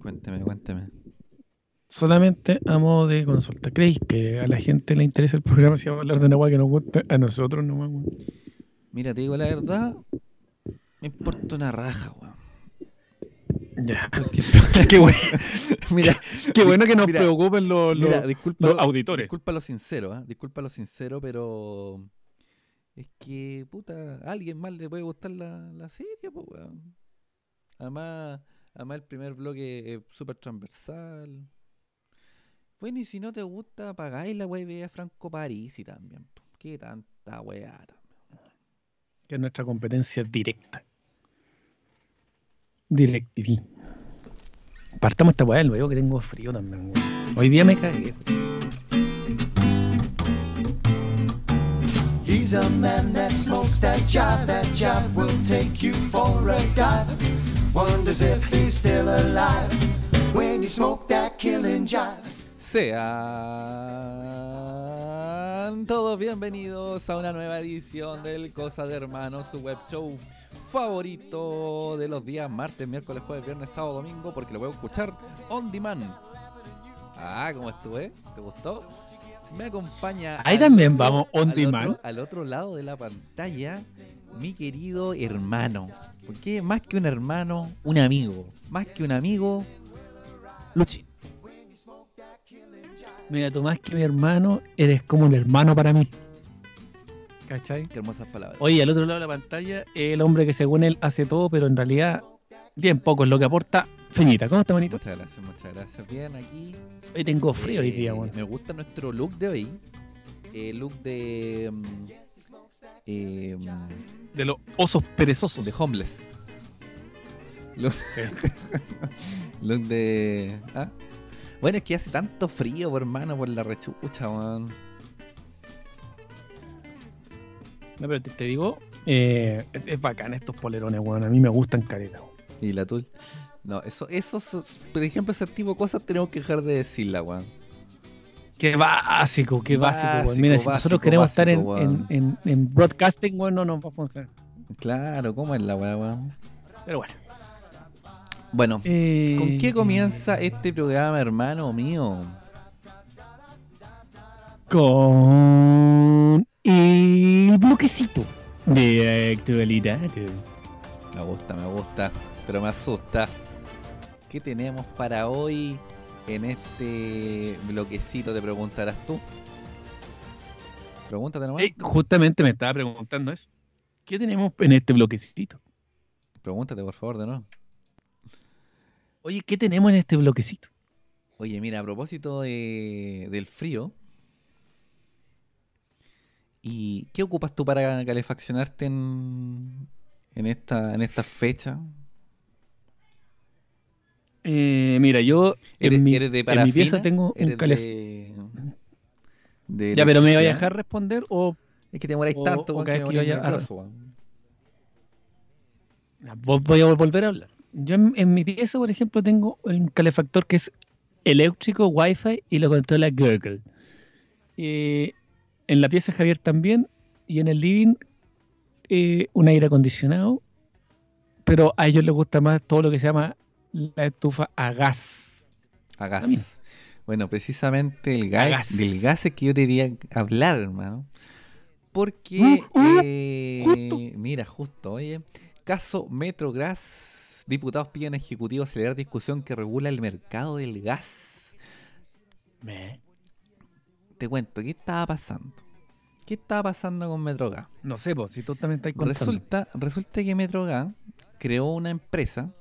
Cuénteme, cuénteme. Solamente a modo de consulta. ¿Creéis que a la gente le interesa el programa si vamos a hablar de una weá que nos gusta? A nosotros no weón. Mira, te digo la verdad, me importa una raja, weón. Ya. Porque- qué, bueno, mira, qué bueno que nos Mira, preocupen los, los- mira, disculpa, los auditores. disculpa lo sincero, ¿ah? disculpa lo sincero, pero es que, puta, a alguien más le puede gustar la, la serie, pues, weón. Además, además el primer bloque es súper transversal. Bueno, y si no te gusta, apagáis la weá y ve a Franco Parisi también. Qué tanta weá también. que es nuestra competencia directa. DirecTV. Partamos esta weá del luego que tengo frío también, weón. Hoy día me cagué. He's a man that smokes that jive, that jive will take you for a dive. Wonders if he's still alive when you smoke that killing jive. Sean todos bienvenidos a una nueva edición del Cosa de Hermanos, su web show favorito de los días martes, miércoles, jueves, viernes, sábado, domingo, porque lo puedo escuchar on demand. Ah, ¿cómo estuve? ¿Te gustó? Me acompaña. Ahí al también otro- vamos on al demand. Otro, al otro lado de la pantalla, mi querido hermano. Porque más que un hermano, un amigo. Más que un amigo, Luchín. Mira, tú más que mi hermano, eres como un hermano para mí. ¿Cachai? Qué hermosas palabras. Oye, al otro lado de la pantalla, el hombre que según él hace todo, pero en realidad bien poco es lo que aporta. Feñita, ¿cómo está, manito? Muchas gracias, muchas gracias. Bien, aquí. Hoy tengo frío hoy Eh, día, weón. Me gusta nuestro look de hoy. El look de. mm, eh, mm, De los osos perezosos. de homeless. Look de. ¿ah? Bueno, es que hace tanto frío, por hermano, por la rechucha, weón. No, pero te, te digo, eh, es, es bacán estos polerones, weón. A mí me gustan careta, weón. Y la tul. No, eso, eso, por ejemplo, ese tipo de cosas tenemos que dejar de decirla, weón. Qué básico, qué básico, weón. Básico, Mira, si nosotros queremos estar en, en, weón. en, en broadcasting, weón, no nos va a funcionar. Claro, ¿cómo es la weá, weón? Pero bueno. Bueno, Eh, ¿Con qué comienza este programa, hermano mío? Con el bloquecito de actualidad. Me gusta, me gusta, pero me asusta. ¿Qué tenemos para hoy en este bloquecito? Te preguntarás tú. Pregúntate nomás. Ey, justamente me estaba preguntando eso. ¿Qué tenemos en este bloquecito? Pregúntate, por favor, de nuevo. Oye, ¿qué tenemos en este bloquecito? Oye, mira, a propósito de- del frío. ¿Y qué ocupas tú para calefaccionarte en, en esta, en esta fecha? Eh, mira, yo ¿Eres, en mi, eres de en mi parafina? pieza tengo un ¿Eres calefactor. de, de Ya, pero me voy a dejar responder o Es que te demoráis o- tanto, o que vaya a- voy a volver a hablar. Yo en, en mi pieza, por ejemplo, tengo un calefactor que es eléctrico, wifi y lo controla Google. Eh, en la pieza Javier también y en el living eh, un aire acondicionado, pero a ellos les gusta más todo lo que se llama la estufa a gas. A gas. Bueno, precisamente el gas, gas. del gas es que yo te quería hablar, hermano. Porque, Mm, mm, eh, justo. mira, justo, oye, caso Metrogas, diputados piden a Ejecutivo acelerar discusión que regula el mercado del gas. Me- Te cuento, ¿qué estaba pasando? ¿Qué estaba pasando con Metrogas? No sé, pues, si tú también estás contando. Resulta, resulta que Metrogas creó una empresa,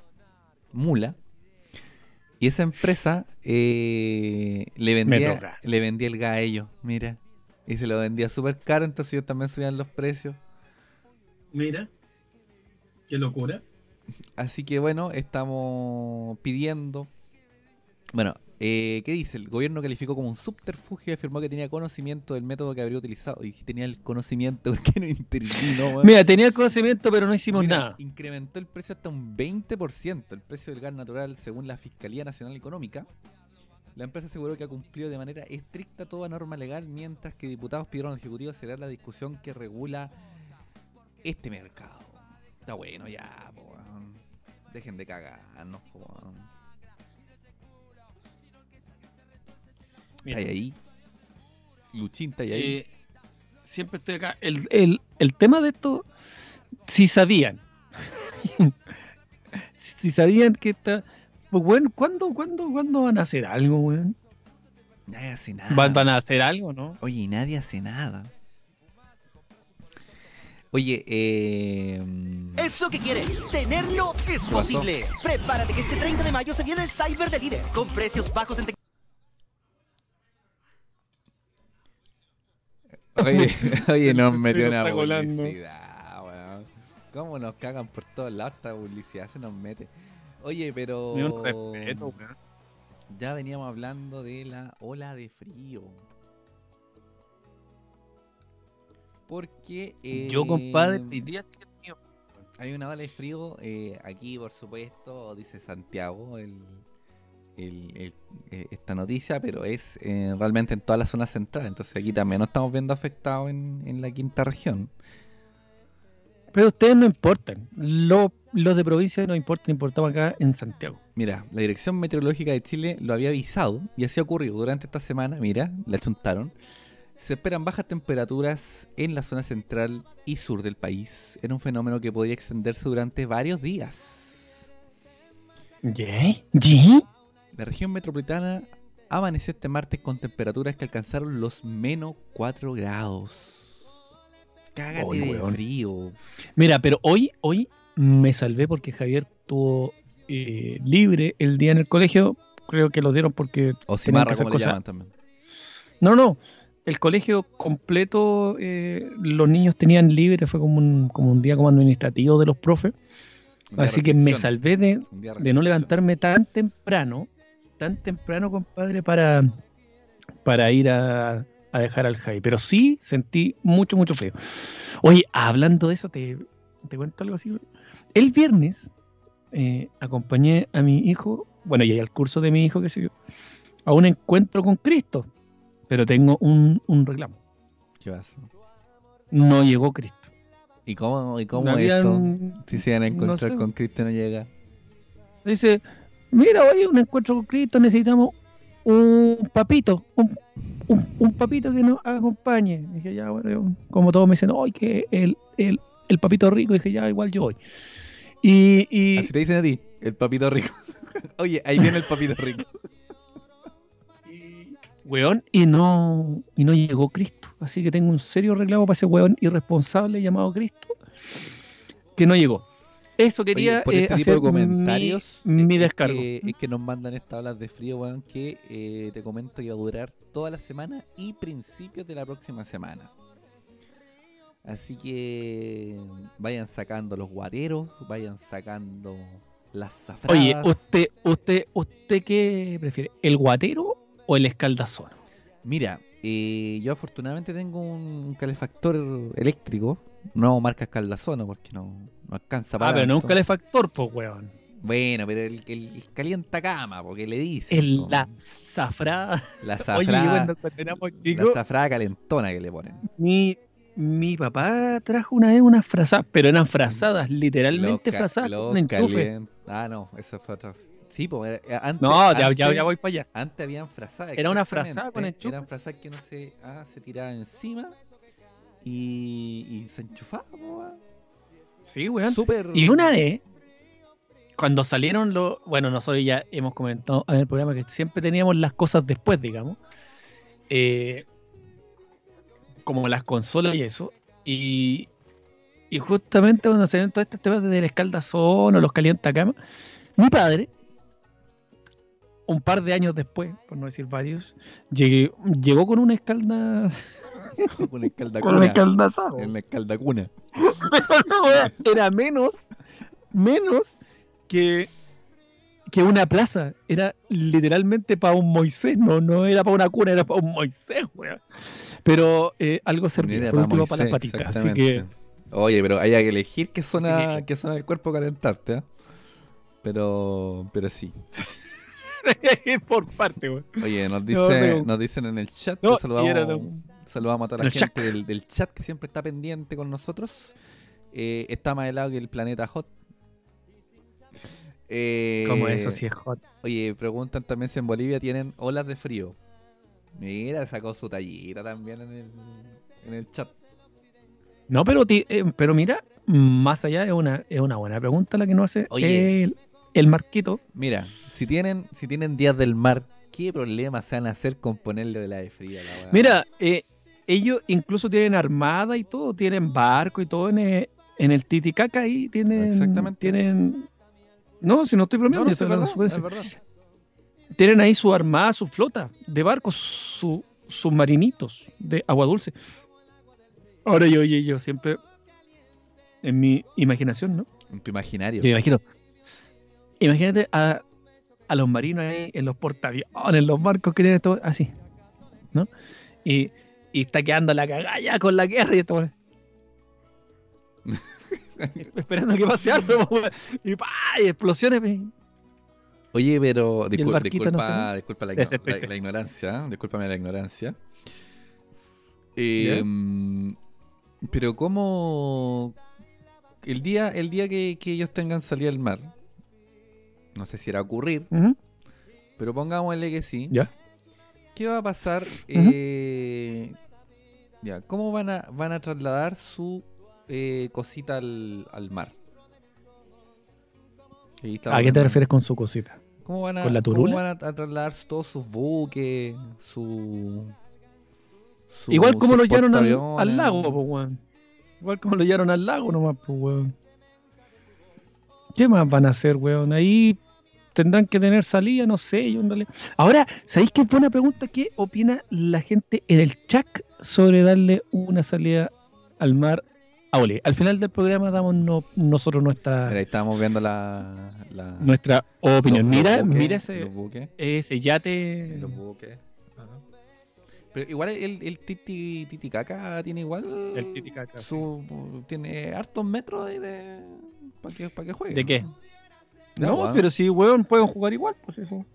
Mula, y esa empresa eh, le, vendía, le vendía el gas a ellos, mira. Y se lo vendía súper caro, entonces ellos también subían los precios. Mira, qué locura. Así que bueno, estamos pidiendo... Bueno, eh, ¿qué dice? El gobierno calificó como un subterfugio y afirmó que tenía conocimiento del método que habría utilizado. Y si tenía el conocimiento, ¿por qué no intervino? Mira, tenía el conocimiento, pero no hicimos Mira, nada. Incrementó el precio hasta un 20%, el precio del gas natural según la Fiscalía Nacional Económica. La empresa aseguró que ha cumplido de manera estricta toda norma legal, mientras que diputados pidieron al Ejecutivo acelerar la discusión que regula este mercado. Está bueno ya, po. Dejen de cagarnos, po, Mira. ¿Está ahí? Luchín, ¿está ahí? Eh, siempre estoy acá. El, el- el tema de esto, si sabían, si sabían que está, pues bueno, ¿cuándo, cuándo, cuándo van a hacer algo, weón? Nadie hace nada. ¿Van, van a hacer algo, no? Oye, nadie hace nada. Oye, eh... ¿Eso que quieres? ¿Tenerlo? Es posible. Prepárate que este 30 de mayo se viene el Cyber de Líder con precios bajos en Oye, oye, nos metió una publicidad, weón. ¿Cómo nos cagan por todos lados esta publicidad? Se nos mete. Oye, pero... Ni un respeto, weón. Ya veníamos hablando de la ola de frío. Porque... Yo, compadre, eh, hoy día sí que tenido- Hay una ola de frío, eh, aquí por supuesto, dice Santiago el, el- el- eh, esta noticia, pero es eh, realmente en toda la zona central, entonces aquí también nos estamos viendo afectados en, en la quinta región. Pero ustedes no importan. Lo- los de provincia no importan, importamos acá en Santiago. Mira, la Dirección Meteorológica de Chile lo había avisado y así ha ocurrido durante esta semana, mira, la chuntaron. Se esperan bajas temperaturas en la zona central y sur del país, en un fenómeno que podría extenderse durante varios días. ¿Yay? ¿Yay? La región metropolitana amaneció este martes con temperaturas que alcanzaron los menos 4 grados. Cágate de weón. frío. Mira, pero hoy, hoy me salvé porque Javier tuvo eh, libre el día en el colegio. Creo que lo dieron porque O cimarra, como le cosas- llaman también. No, no. El colegio completo, eh, los niños tenían libre, fue como un, como un día como administrativo de los profes. Así que me salvé de, de no levantarme tan temprano, tan temprano, compadre, para, para ir a, a dejar al Jai. Pero sí sentí mucho, mucho frío. Oye, hablando de eso, te, te cuento algo así. El viernes eh, acompañé a mi hijo, bueno, y al curso de mi hijo, que sé yo, a un encuentro con Cristo. Pero tengo un, un reclamo. ¿Qué pasa? No llegó Cristo. ¿Y cómo, y cómo No eso? Si se van a no encontrar sé. con Cristo y no llega. Dice, mira, oye, un encuentro con Cristo, necesitamos un papito, un, un- un papito que nos acompañe. Dije, ya, bueno, yo- como todos me dicen, oye, que el, el, el papito rico, dije, ya, igual yo voy. Y, y Así te dicen a ti, el papito rico. Oye, ahí viene el papito rico. weón, y no, y no llegó Cristo. Así que tengo un serio reclamo para ese weón irresponsable llamado Cristo, que no llegó. Eso quería Oye, por eh, este tipo hacer de comentarios mi, mi es- descargo. Es que, es que nos mandan estas olas de frío, weón, que eh, te comento que va a durar toda la semana y principios de la próxima semana. Así que vayan sacando los guateros, vayan sacando las zafradas. Oye, usted, usted, usted qué prefiere, el guatero o el escaldazón? Mira, eh, yo afortunadamente tengo un, calefactor eléctrico, no marca escaldazono porque no, no alcanza para Ah, pero no un tanto. calefactor, pues weón. Bueno, pero el, el, el calienta cama, porque le dice. El la zafrada. La Oye, zafrada, cuando, cuando éramos la chicos, zafrada calentona que le ponen. mi, mi papá trajo una vez unas frazadas, pero eran frazadas, literalmente Los ca- frazadas con un enchufe. Ah, no, eso fue otro. Sí, pues antes, No, ya, ya, antes- ya voy para allá. Antes habían frazadas. Era una frazada con enchufe. Eran frazadas que uno se, ah, se tiraba encima y, y se enchufaba. po, weón. Sí, weón. Súper. Y una vez, cuando salieron los. Bueno, nosotros ya hemos comentado en el programa que siempre teníamos las cosas después, digamos. eh, como las consolas y eso. Y, y justamente cuando salieron todos estos temas del escaldazón o los calientacamas, mi padre, un par de años después, por no decir varios, llegué- llegó con una escalda. Con una Con escaldacuna. escaldazado. En la escaldacuna. era menos, menos que, que una plaza. Era literalmente para un Moisés, no, no era para una cuna, era para un Moisés, weón. Pero eh, algo servía, por último para las patitas. Así que, exactamente. Oye, pero hay que elegir qué zona, Así qué zona del cuerpo calentarte, ¿eh? Pero, pero sí. por parte, weón. Oye, nos, No, dice, pero- nos dicen en el chat, No, que saludamos, saludamos a toda la el gente del, del chat que siempre está pendiente con nosotros. Eh, está más helado que el planeta Hot. Eh, Como eso sí es hot. Oye, preguntan también si en Bolivia tienen olas de frío. Mira, sacó su tallita también en el, en el chat. No, pero, ti- eh, pero mira, más allá es una, es una buena pregunta la que nos hace Oye. el, el Marquito. Mira, si tienen, si tienen días del mar, ¿qué problema se van a hacer con ponerle de la de fría la? Mira, eh, ellos incluso tienen armada y todo, tienen barco y todo en el, en el Titicaca ahí, tienen... Exactamente. Tienen... No, si no estoy no, bromeando, no, yo es verdad, tienen ahí su armada, su flota de barcos, su, submarinitos de agua dulce. Ahora yo, yo, yo siempre, en mi imaginación, ¿no? En tu imaginario. Yo imagino, imagínate a, a los marinos ahí en los portaaviones, en los barcos que tienen todo así, ¿no? Y, y está quedando la cagada ya con la guerra y esto, esperando que pase algo, y pa, y explosiones. Oye, pero discul- no disculpa, disculpa la, ignorancia, ¿eh? discúlpame la ignorancia. Eh, mm, pero cómo el día, el día que, que ellos tengan salida al mar, no sé si era ocurrir, pero pongámosle que sí. Ya. ¿Qué va a pasar? eh, ya, ¿cómo van a, van a trasladar su eh, cosita al, al mar? Ahí estaba ¿A qué te refieres con su cosita? ¿Cómo van a, ¿Con la cómo turula? van a, a trasladar todos sus buques, su, su- Igual como lo llevaron al, al lago, pues, weón. Igual como lo llevaron al lago nomás, pues, weón. ¿Qué más van a hacer, weón? Ahí tendrán que tener salida, no sé, yo en realidad. Ahora, ¿sabéis qué buena pregunta? ¿Qué opina la gente en el chat sobre darle una salida al mar a Oli? Al final del programa damos no- nosotros nuestra, Mira, ahí estábamos viendo la, la- nuestra opinión. los- los mira, buques, mira ese, ese yate. los buques. Pero igual el, el titi, Titicaca tiene igual El Titicaca, su, tiene hartos metros de, de para que, pa' que juegue. ¿De qué? No, pero si, weón, pueden jugar igual, pues eso.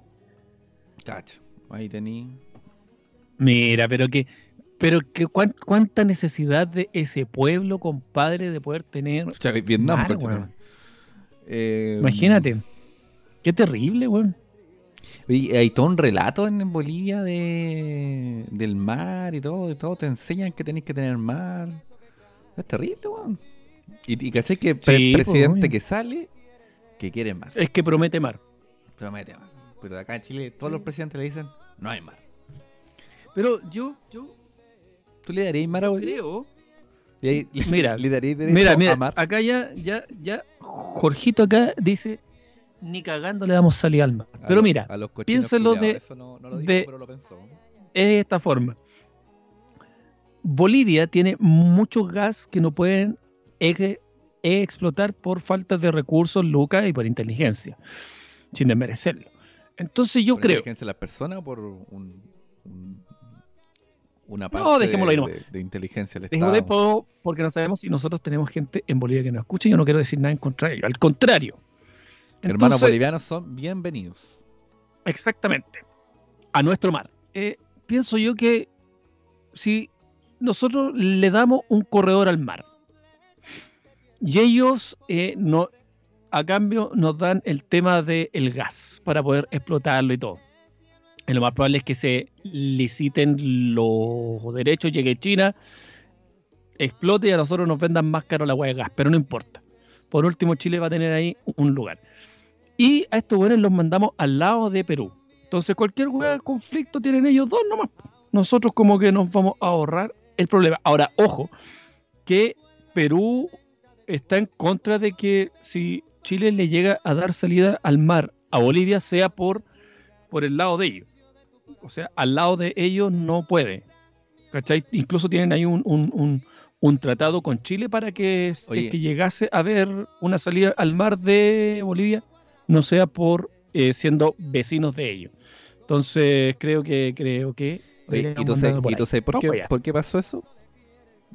Cacho, ahí tení. Mira, pero que, pero que cuán- cuánta necesidad de ese pueblo, compadre, de poder tener. O sea, Vietnam, weón. Eh, Imagínate. Qué terrible, weón. Oye, hay todo un relato en Bolivia de del mar y todo, y todo te enseñan que tenéis que tener mar. Es terrible, weón. Y, y caché que Sí, pues, presidente que sale, que quiere mar. Es que promete mar. Promete mar. Pero acá en Chile todos los presidentes le dicen, no hay mar. Pero yo, yo ¿Tú le darías mar a Bolivia? creo. Ahí- le- Mira, le darías derecho Mira, a mira, mar. acá ya, ya, ya, Jorgito acá dice, ni cagando le damos salida al mar. A Pero mira, culiados. de- Eso no, no lo dijo, de- pero lo pensó. es de esta forma. Bolivia tiene mucho gas que no pueden eje- explotar por falta de recursos, lucas y por inteligencia, sin desmerecerlo. Entonces yo ¿Por creo, inteligencia de las personas o por un, un- una No, parte dejémoslo ahí de, de- de inteligencia del de Estado? po- porque no sabemos si nosotros tenemos gente en Bolivia que nos escucha, yo no quiero decir nada en contra de ello, al contrario. Hermanos bolivianos son bienvenidos. Exactamente. A nuestro mar. Eh, pienso yo que si nosotros le damos un corredor al mar y ellos eh, no, a cambio nos dan el tema del gas para poder explotarlo y todo. Y lo más probable es que se liciten los derechos, llegue China, explote y a nosotros nos vendan más caro la agua de gas, pero no importa. Por último, Chile va a tener ahí un lugar. Y a estos buenos los mandamos al lado de Perú. Entonces, cualquier de conflicto tienen ellos dos nomás. Nosotros, como que nos vamos a ahorrar el problema. Ahora, ojo, que Perú está en contra de que si Chile le llega a dar salida al mar a Bolivia, sea por, por el lado de ellos. O sea, al lado de ellos no puede. ¿Cachai? Incluso tienen ahí un, un- un- un tratado con Chile para que, es que llegase a haber una salida al mar de Bolivia, no sea por eh, siendo vecinos de ellos. Entonces, creo que, creo que. Oye, ¿y tú sabes, por qué pasó eso?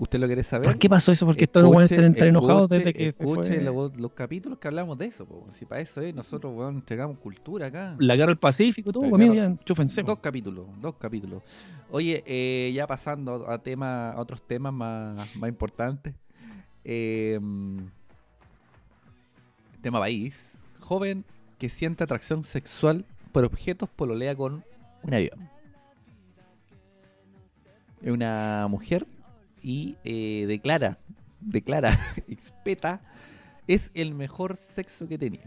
¿Usted lo quiere saber? ¿Por qué pasó eso? Porque estos weones están enojados desde que se fue los, los capítulos que hablamos de eso. po. Si para eso es, nosotros weón, entregamos cultura acá. la guerra del Pacífico todo, ya, chúfense. Dos capítulos, dos capítulos. Oye, eh, ya pasando a tema, a otros temas más, más importantes. Eh, tema país. Joven que siente atracción sexual por objetos pololea con un avión. Es una mujer y eh, declara, declara, expeta, es el mejor sexo que tenido.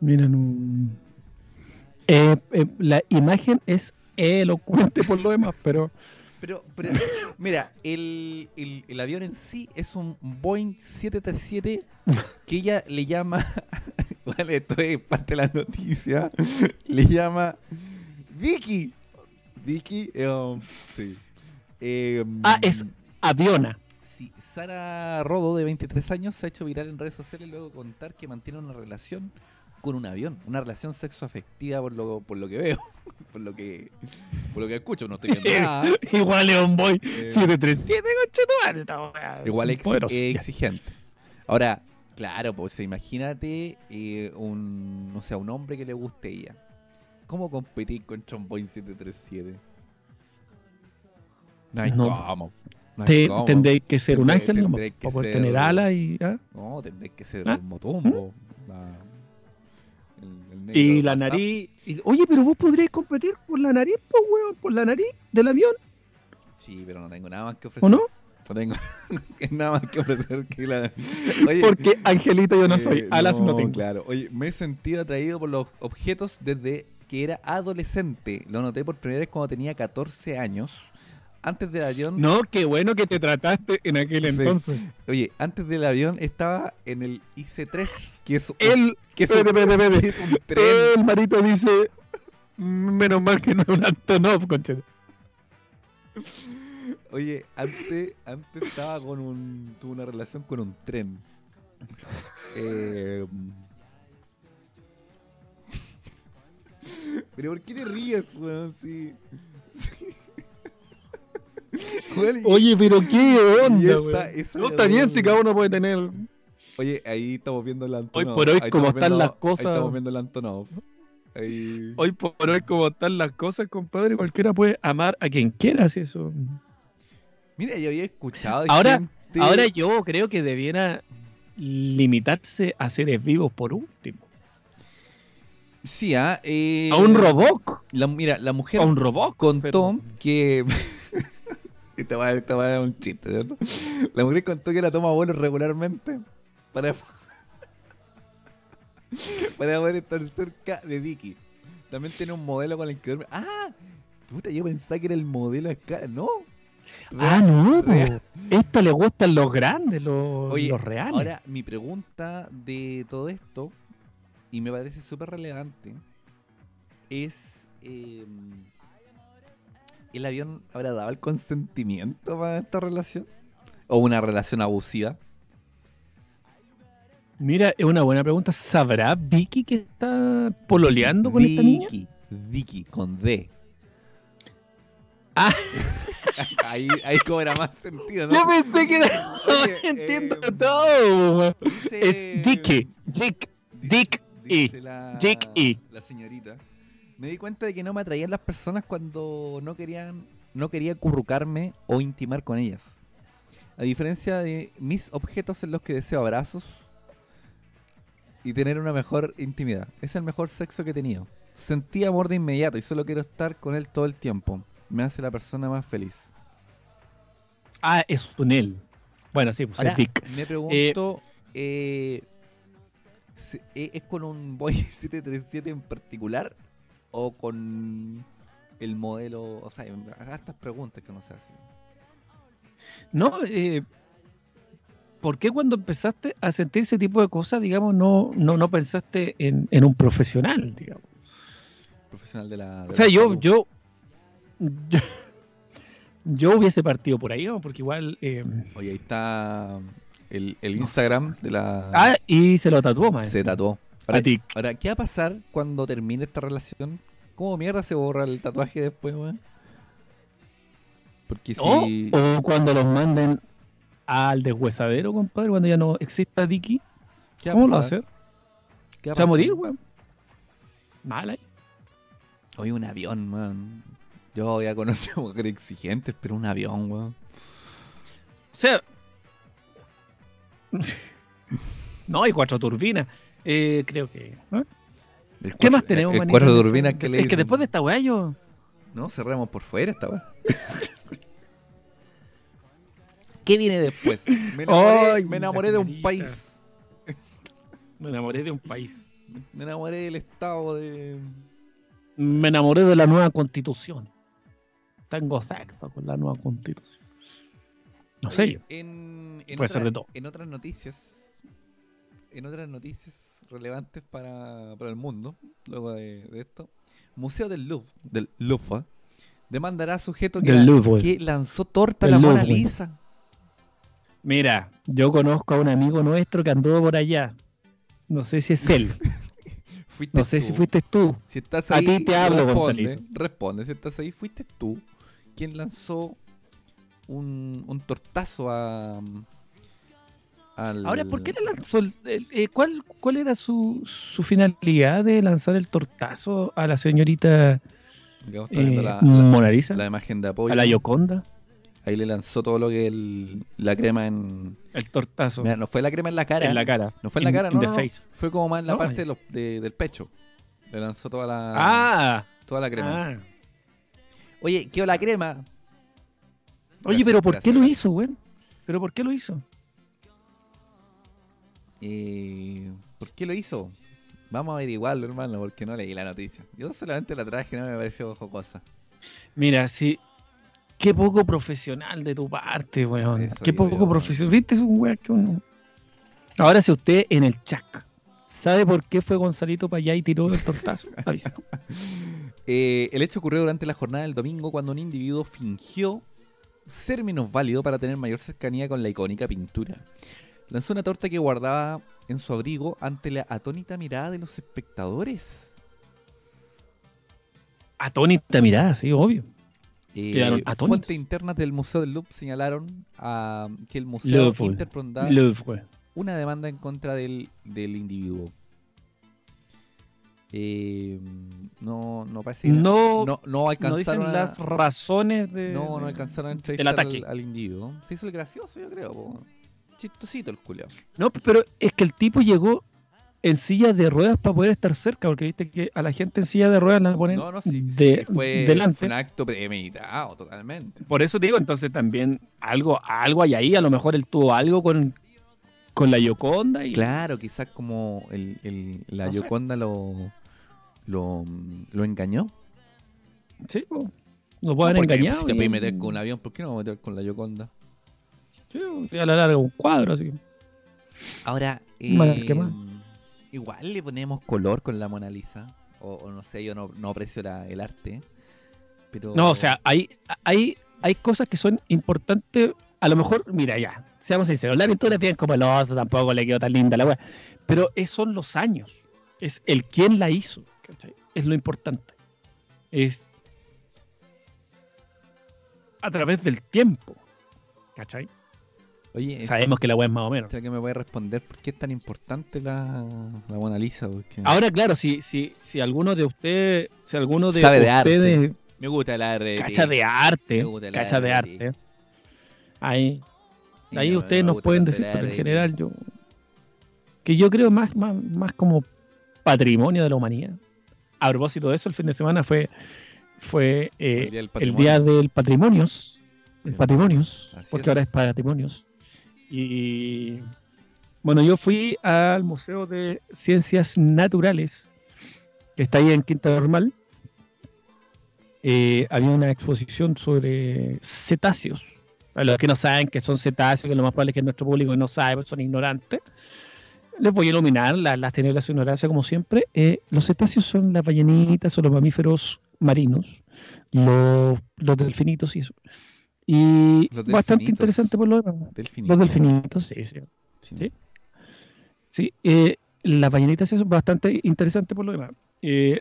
Miren, un... eh, eh, la imagen es elocuente por lo demás, pero Pero, pero mira, el, el- el avión en sí es un Boeing 737 que ella le llama, vale, esto es parte de la noticia, le llama Vicky. Vicky, um, sí. Eh, Ah, es aviona. Sí, Sara Rodo, de 23 años, se ha hecho viral en redes sociales luego de contar que mantiene una relación con un avión, una relación sexoafectiva por lo, por lo que veo, por lo que, por lo que escucho, no estoy viendo nada. Igual Leon Boy Eh, 737, conchetumare, esta weá. Igual ex- eh, exigente. Ahora, claro, pues imagínate eh, un, no sé, un hombre que le guste ella. ¿Cómo competir contra un Boeing 737? No hay No. cómo. No hay Te- cómo. tendréis que ser un ángel nomás, para poder tener alas y. ¿ah? No, tendré que ser ¿Ah? un motumbo. el- el negro Y la WhatsApp. nariz. y- Oye, pero vos podríais competir por la nariz, pues, weón, por la nariz del avión, Sí, pero no tengo nada más que ofrecer. ¿o no? No tengo nada más que ofrecer que la. Oye, Porque Angelito yo no soy, Eh, alas no, tengo. Claro. Oye, me he sentido atraído por los objetos desde que era adolescente. Lo noté por primera vez cuando tenía 14 años. Antes del avión. No, qué bueno que te trataste en aquel Sí. entonces. Oye, antes del avión estaba en el IC3, que es El, que es un- que es tren. el marito dice, menos mal que no es un Antonov, conchete. Oye, antes, antes estaba con un. Tuve una relación con un tren. Eh, Pero ¿por qué te ríes, weón? Sí. Oye, pero qué onda, esa- weón. esa No, está bien weón. si cada uno puede tener... Oye, ahí estamos viendo el Antonov. por hoy, Ahí como están viendo- las cosas- Ahí estamos viendo el Antonov. Ahí... Hoy por hoy, como están las cosas, compadre, cualquiera puede amar a quien quiera, si eso... Mira, yo había escuchado. de Ahora- gente- Ahora yo creo que debiera limitarse a seres vivos por último. Sí, ah, eh, A un robot. la- mira, la mujer A un robot. contó pero- que. esta va, esta va es un chiste, ¿cierto? La mujer contó que la toma vuelos regularmente para. para poder estar cerca de Vicky. También tiene un modelo con el que duerme. ¡Ah! Puta, yo pensaba que era el modelo a escala. No. Ah, no. real. Esta le gustan los grandes, los, Oye, los reales. Ahora, mi pregunta de todo esto, y me parece súper relevante, es: eh, ¿el avión habrá dado el consentimiento para esta relación? ¿O una relación abusiva? Mira, es una buena pregunta. ¿Sabrá Vicky que está pololeando con esta niña? Vicky, Vicky, con D. Ah. ahí, ahí cobra más sentido, ¿no? Yo pensé que era. Oye, Entiendo eh, todo. Dice- Es Dicky. Dick. Dick y. Dice la, Dick y. la señorita. Me di cuenta de que no me atraían las personas cuando no querían, no quería currucarme o intimar con ellas. A diferencia de mis objetos en los que deseo abrazos y tener una mejor intimidad. Es el mejor sexo que he tenido. Sentí amor de inmediato y solo quiero estar con él todo el tiempo. Me hace la persona más feliz. Ah, es un él. Bueno, sí, pues Ahora, es me pregunto, eh, se- ¿e- ¿es con un Boeing 737 en particular o con el modelo? O sea, haga estas preguntas que no se hacen. No, eh, ¿por qué cuando empezaste a sentir ese tipo de cosas, digamos, no, no, no pensaste en, en un profesional, digamos? Profesional de la. de O sea, la yo, salud. yo, yo, yo hubiese partido por ahí, ¿no? porque igual... eh, Oye, ahí está el, el No Instagram de la. ah, y se lo tatuó, más. se tatuó. A Ahora, ahora, ¿qué va a pasar cuando termine esta relación? ¿Cómo mierda se borra el tatuaje después, weón? Porque si. O cuando los manden al deshuesadero, compadre, cuando ya no exista Dicky, ¿qué ¿cómo lo va a hacer? ¿Qué va Se va a morir, weón. Mal ahí. Oye, un avión, man. Yo había conocido mujeres exigentes, pero un avión, weón. O sea. no, hay cuatro turbinas. Eh, creo que. El ¿Qué cuatro- más tenemos, El, cuatro turbinas que le Es que después de esta weá yo. No, cerramos por fuera esta weá. ¿Qué viene después? Me enamoré, Ay, me la enamoré de un país. Me enamoré de un país. Me enamoré del estado de. Me enamoré de la nueva constitución. Tengo sexo con la nueva constitución. No sé. En, en, Puede ser de todo. en otras noticias. En otras noticias relevantes para, para el mundo, luego de, de esto. Museo del Louvre, del Louvre, demandará a sujeto que, la- lanzó torta a la Mona. Lisa. Mira, yo conozco a un amigo nuestro que anduvo por allá. No sé si es él. No sé tú. si fuiste tú. Si estás A ahí, ti te hablo, responde, Gonzalito. Responde, si estás ahí, fuiste tú quien lanzó un, un tortazo a. al- Ahora, ¿por qué le lanzó? eh, ¿cuál, ¿Cuál era su, su finalidad de lanzar el tortazo a la señorita eh, la, Mona Lisa? la imagen de apoyo. a la Yoconda. Ahí le lanzó todo lo que el, la crema en. El tortazo Mira, no fue la crema en la cara. en la cara. No fue en la In- cara, in no, the no, no. face. Fue como más en la parte ya. de los- de- del pecho. Le lanzó toda la, Ah, toda la crema. ah. Oye, ¿qué la crema? Oye, Gracias, pero ¿por qué lo hizo, güey? ¿Pero por qué lo hizo? Eh, ¿Por qué lo hizo? Vamos a averiguarlo, hermano, porque no leí la noticia. Yo solamente la traje, no me pareció jocosa. Mira, sí. Qué poco profesional de tu parte, weón. Eso Qué poco profesional. ¿Viste? Es un weón que uno. Ahora, si usted en el chat sabe por qué fue Gonzalito para allá y tiró el tortazo, avisa. Eh, el hecho ocurrió durante la jornada del domingo cuando un individuo fingió ser menos válido para tener mayor cercanía con la icónica pintura. Lanzó una torta que guardaba en su abrigo ante la atónita mirada de los espectadores. Atónita mirada, sí, obvio. Eh, fuentes internas del Museo del Louvre señalaron ah, que el museo Louvre. interpondrá Louvre. una demanda en contra del, del individuo. Eh, no, no parece que No, no, no no alcanzaron a- las razones de. no, no alcanzaron a entrevistar ataque. al, al individuo. Se hizo el gracioso, yo creo. po. Chistosito el culiao. No, pero es que el tipo llegó en silla de ruedas para poder estar cerca, porque viste que a la gente en silla de ruedas la ponen No, no, sí, de, sí, fue, delante. fue un acto premeditado, totalmente. Por eso te digo, entonces también algo, algo hay ahí, a lo mejor él tuvo algo con, con la Yoconda y Claro, quizás como el, el- la No sé. Yoconda lo, lo, lo engañó. sí, po, lo pueden No, engañar. Si te puedes meter con un avión, ¿por qué no me voy a meter con la Yoconda? a la larga un cuadro, así. Ahora, eh, igual le ponemos color con la Mona Lisa. O, o no sé, yo no, no aprecio la- el arte. Pero... No, o sea, hay, hay, hay cosas que son importantes. A lo mejor, mira, ya, seamos sinceros, la pintura es bien como el oso, tampoco le quedó tan linda la weá. Pero es- son los años. Es el quién la hizo. ¿Cachai? Es lo importante. Es a través del tiempo. ¿Cachai? Oye, Sabemos que la weá es más o menos. ¿será que me puede responder por qué es tan importante la, la Mona Lisa? Porque Ahora, claro, si, si, si alguno de ustedes, si alguno de Sabe de ustedes me gusta el arte. cacha de arte, Me gusta el cacha de arte. arte, ahí, Sí, ahí ustedes nos pueden decir, pero en arte. general yo, que yo creo más, más, más como patrimonio de la humanidad. A propósito de eso, el fin de semana fue, fue eh, El Día del el día del patrimonios, el patrimonios, Así porque es. ahora es patrimonios. Y bueno, yo fui al Museo de Ciencias Naturales, que está ahí en Quinta Normal. Eh, había una exposición sobre cetáceos. Para los que no saben que son cetáceos, que lo más probable es que nuestro público no sabe, pues son ignorantes. Les voy a iluminar la- las tinieblas ignorancia, como siempre. Eh, los cetáceos son las ballenitas, son los mamíferos marinos, los, los delfinitos y eso. Y Los bastante interesante por lo demás. Delfinito. Los delfinitos, sí, sí. Sí. Sí. Sí, eh, las ballenitas eso es bastante interesante por lo demás. Eh,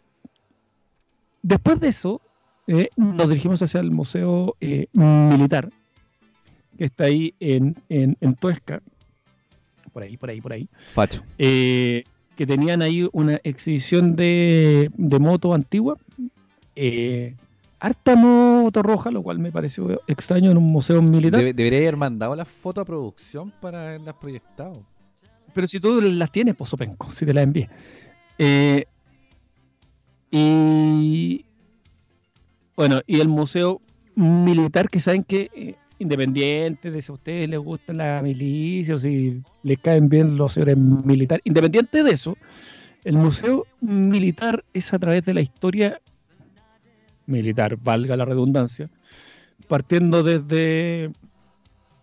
después de eso, eh, nos dirigimos hacia el Museo Militar, que está ahí en, en, en Tuesca, por ahí, por ahí, por ahí, Facho. eh, que tenían ahí una exhibición de, de moto antigua, eh, harta moto roja, lo cual me pareció extraño en un museo militar. Debe- debería haber mandado la foto a producción para haberlas proyectado. Pero si tú las tienes, pues Sopenco, si te las envié. Eh, Y bueno, y el museo militar que saben que eh, independiente de si a ustedes les gusta la milicia o si les caen bien los señores militares, independiente de eso, el museo militar es a través de la historia militar, valga la redundancia, partiendo desde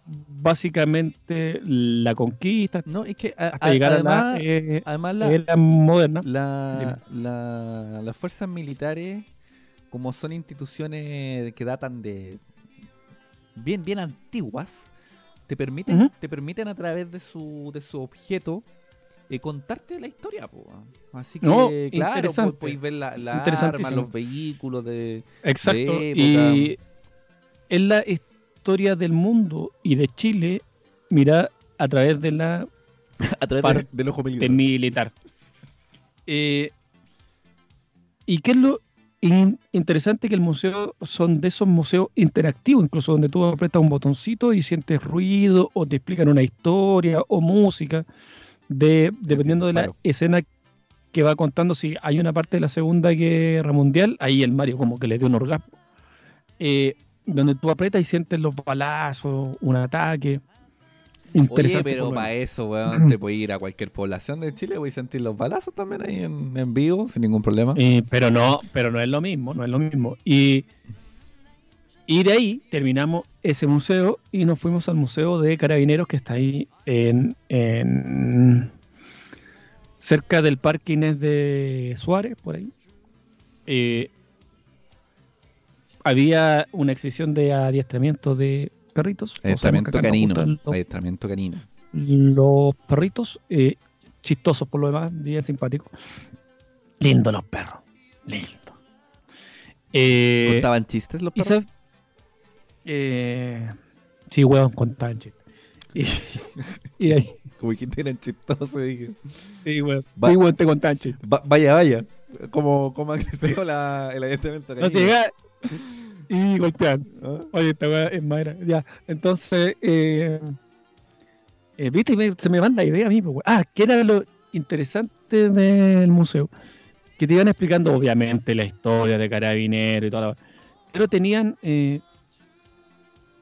básicamente la conquista No, es que a- hasta a- llegar además, a la eh, además la, era moderna. la- la- las fuerzas militares, como son instituciones que datan de bien, bien antiguas, te permiten, te permiten a través de su, de su objeto eh, contarte la historia, po. Así que, No, claro, podéis ver la, la Interesantísimo. los vehículos de... Exacto. de Y es la historia del mundo y de Chile, mira a través de la a través Par- del ojo de militar. Eh, ¿Y qué es lo in- interesante? Que el museo son de esos museos interactivos, incluso donde tú apretas un botoncito y sientes ruido o te explican una historia o música, de, dependiendo de la Claro. escena que va contando. Si hay una parte de la Segunda Guerra Mundial, ahí el Mario como que le dio un orgasmo. Eh, donde tú apretas y sientes los balazos, un ataque. Oye, pero lo para eso, weón, te puedes ir a cualquier población de Chile, voy a sentir los balazos también ahí en, en vivo, sin ningún problema. Eh, pero no, pero no es lo mismo, no es lo mismo. Y, y de ahí terminamos ese museo y nos fuimos al museo de carabineros que está ahí en, en- cerca del Parque Inés de Suárez, por ahí. Eh, había una exhibición de adiestramiento de perritos. Que Adiestramiento canino. Adiestramiento canino. los perritos, eh, chistosos por lo demás, bien simpáticos. Lindo los perros, lindo. Eh, ¿Contaban chistes los perros? eh, sí, weón, contaban chistes. Y, y ahí, Como dijiste eran chistosos, dije. sí, weón, Va- sí, weón, te contaban chistes. Va- vaya, vaya. Como, como ha crecido la, el adiestramiento No llega y golpean. ¿Ah? Oye, esta weá es madera. Ya, entonces, eh, eh, viste, Me- se me van la idea a mí. pues. Ah, que era lo interesante del museo. Que te iban explicando, obviamente, la historia de Carabinero y toda la. Pero tenían eh,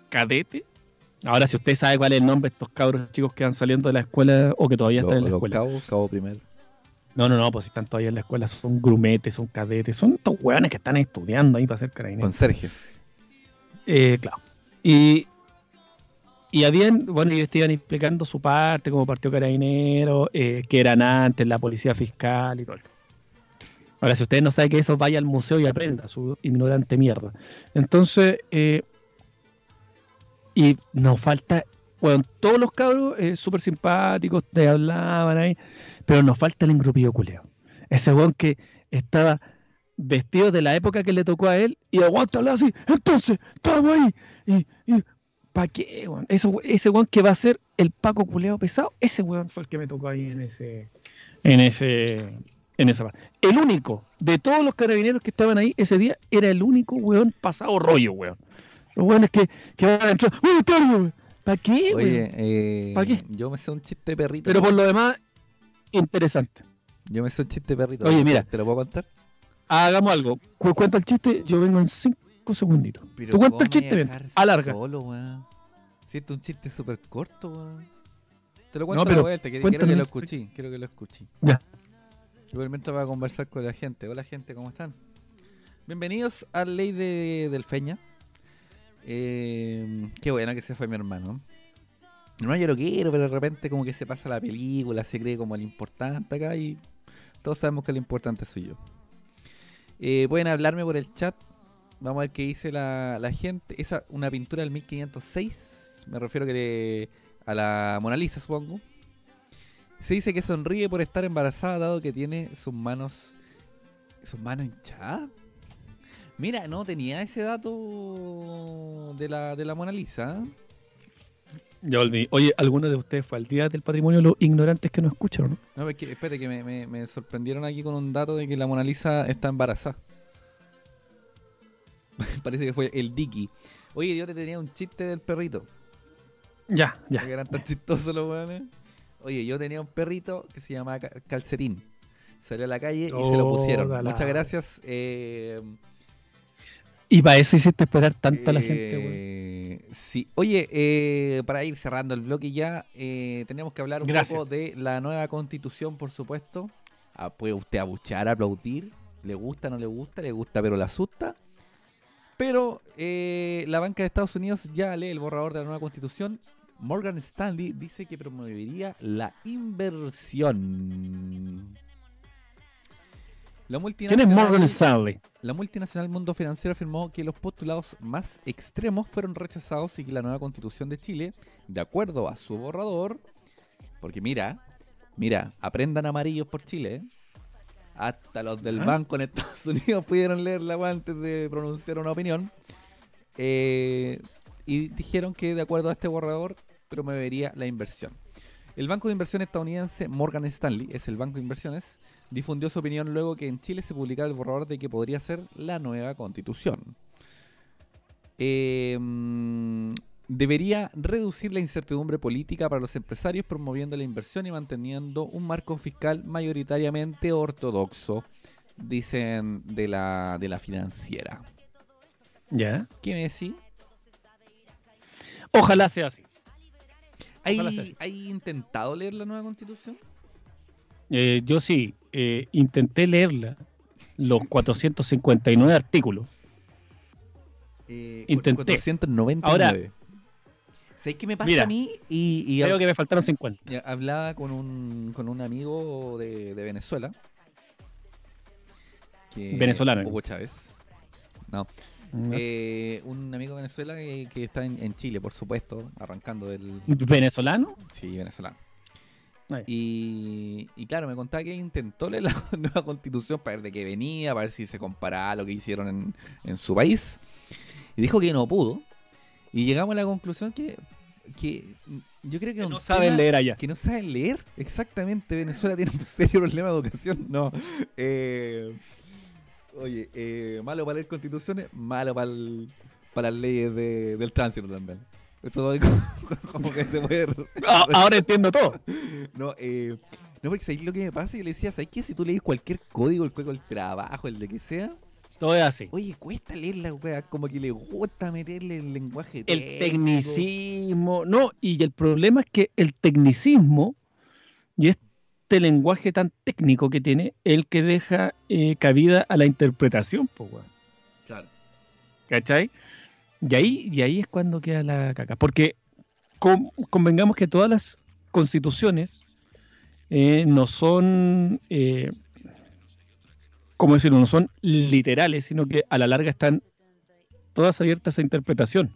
cadete. Ahora, si usted sabe cuál es el nombre de estos cabros chicos que van saliendo de la escuela o que todavía están en la Los escuela. cabos, cabo primero. No, no, no, pues si están todavía en la escuela, son grumetes, son cadetes, son estos hueones que están estudiando ahí para ser carabineros. Conserje. Eh, claro. Y, y habían, bueno, ellos te iban explicando su parte, como partió Carabinero, eh, que eran antes, la policía fiscal y todo. Ahora, si ustedes no saben que eso, vaya al museo y aprenda, su ignorante mierda. Entonces, eh, y nos falta, bueno, todos los cabros eh, súper simpáticos, te hablaban ahí, pero nos falta el engrupillo culeo. Ese weón que estaba vestido de la época que le tocó a él y aguántale así. Entonces, estamos ahí. Y, y ¿para qué, weón? Eso, ese weón que va a ser el Paco culeado pesado, ese weón fue el que me tocó ahí en ese, en ese, en esa parte. El único de todos los carabineros que estaban ahí ese día era el único weón pasado rollo, weón. Los weones que, que van a entrar. ¡Buenas tardes, weón! ¿Para qué, weón? Oye, eh, ¿Pa' qué? yo me sé un chiste perrito. Pero por lo demás, interesante. Yo me sé un chiste perrito. Oye, mira. ¿Te lo puedo contar? Hagamos algo. Cu- cuenta el chiste, yo vengo en cinco segunditos. Pero Tú cuenta ¿cómo el chiste, dejar Alarga. Solo, weón. Si es un chiste súper corto, weón. Te lo No, cuento a pero la vuelta, quiero que lo escuché. Quiero que lo escuché. Ya. Igual mientras voy a conversar con la gente. Hola, gente, ¿cómo están? Bienvenidos a Ley de, del Feña. Eh, qué bueno que se fue mi hermano. Mi hermano yo lo quiero, pero de repente como que se pasa la película, se cree como el importante acá y todos sabemos que el importante soy yo. Eh, pueden hablarme por el chat. Vamos a ver qué dice la, la gente. Esa una pintura del 1506. Me refiero que de- a la Mona Lisa, supongo. Se dice que sonríe por estar embarazada dado que tiene sus manos sus manos hinchadas. Mira, no tenía ese dato de la, de la Mona Lisa. Ya volví. Oye, ¿alguno de ustedes fue al día del patrimonio los ignorantes que no escucharon? no? No, es que, espérate, que me, me- me sorprendieron aquí con un dato de que la Mona Lisa está embarazada. Parece que fue el Dicky. Oye, yo te tenía un chiste del perrito. Ya, ya. Porque eran tan chistosos los weones. Oye, yo tenía un perrito que se llamaba Ca- Calcetín. Salió a la calle y se lo pusieron. Toda la- Muchas gracias. eh, Y para eso hiciste esperar tanto a la gente, weón. eh, Sí. Oye, eh, para ir cerrando el bloque ya, eh, tenemos que hablar un Gracias. poco de la nueva constitución, por supuesto. Ah, puede usted abuchar, aplaudir. Le gusta, no le gusta, le gusta, pero le asusta. Pero eh, la banca de Estados Unidos ya lee el borrador de la nueva constitución. Morgan Stanley dice que promovería la inversión. La ¿Quién es multinacional- Morgan Stanley? la multinacional Mundo Financiero afirmó que los postulados más extremos fueron rechazados y que la nueva constitución de Chile, de acuerdo a su borrador, porque mira, mira, aprendan amarillos por Chile, ¿eh? hasta los del Ajá. banco en Estados Unidos pudieron leerla antes de pronunciar una opinión, eh, y dijeron que de acuerdo a este borrador promovería la inversión. El banco de inversión estadounidense Morgan Stanley, es el banco de inversiones, difundió su opinión luego que en Chile se publicara el borrador de que podría ser la nueva constitución. Eh, mm, debería reducir la incertidumbre política para los empresarios promoviendo la inversión y manteniendo un marco fiscal mayoritariamente ortodoxo, dicen de la, de la financiera. Ya. ¿Qué me decís? Ojalá sea así. ¿Hay. ¿Hay intentado leer la nueva constitución? Eh, yo sí, eh, intenté leerla, los 459 artículos. Eh, Intenté. 499. Ahora- ¿Sabes qué me pasa Mira, a mí? Y, y Creo que me faltaron 50. Ya, hablaba con un, con un amigo de, de Venezuela. que- Venezolano. Hugo Chávez. No. ¿No? Eh, un amigo de Venezuela que, que está en, en Chile, por supuesto, arrancando del. ¿Venezolano? Sí, venezolano. Y, y claro, me contaba que intentó leer la nueva constitución para ver de qué venía, para ver si se comparaba a lo que hicieron en, en su país. Y dijo que no pudo. Y llegamos a la conclusión que, que yo creo que, Que no saben tema- leer allá. que no saben leer. Exactamente, Venezuela tiene un serio problema de educación. No. Eh, oye, eh, malo para leer constituciones, malo para, el- para las leyes de- del tránsito también. Eso como, como que se puede... Ah, ahora entiendo todo. No, eh, no, porque ¿sabes lo que me pasa? Yo le decía, ¿sabes qué? Si tú lees cualquier código, el código del trabajo, el de que sea, Todo es así. oye, cuesta leer la weá, como que le gusta meterle el lenguaje El técnico. tecnicismo. No, y el problema es que el tecnicismo y este lenguaje tan técnico que tiene, el que deja eh, cabida a la interpretación, pues, weón. Claro. ¿Cachai? Y ahí, y ahí es cuando queda la caca. Porque con- convengamos que todas las constituciones eh, no son, eh, ¿cómo decirlo? No son literales, sino que a la larga están todas abiertas a interpretación.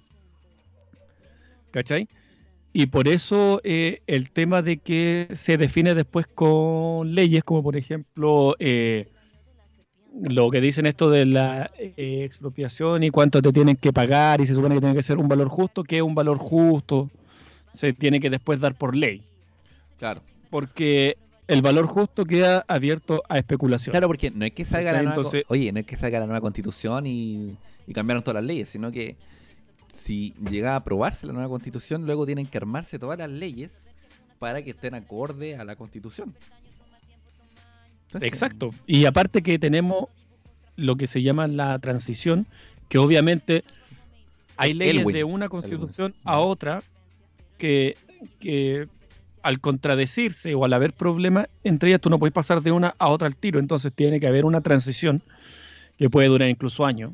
¿Cachai? Y por eso eh, el tema de que se define después con leyes, como por ejemplo eh, lo que dicen esto de la eh, expropiación y cuánto te tienen que pagar y se supone que tiene que ser un valor justo, que es un valor justo se tiene que después dar por ley, Claro. porque el valor justo queda abierto a especulación. Claro, porque no es que salga la ¿Cachai? nueva, Entonces- oye, no es que salga la nueva constitución y, y cambiaron todas las leyes, sino que si llega a aprobarse la nueva constitución, luego tienen que armarse todas las leyes para que estén acorde a la constitución. Entonces, Exacto. Y aparte que tenemos lo que se llama la transición, que obviamente hay leyes Elwin. de una constitución a otra que, que al contradecirse o al haber problemas, entre ellas tú no puedes pasar de una a otra al tiro, entonces tiene que haber una transición que puede durar incluso años.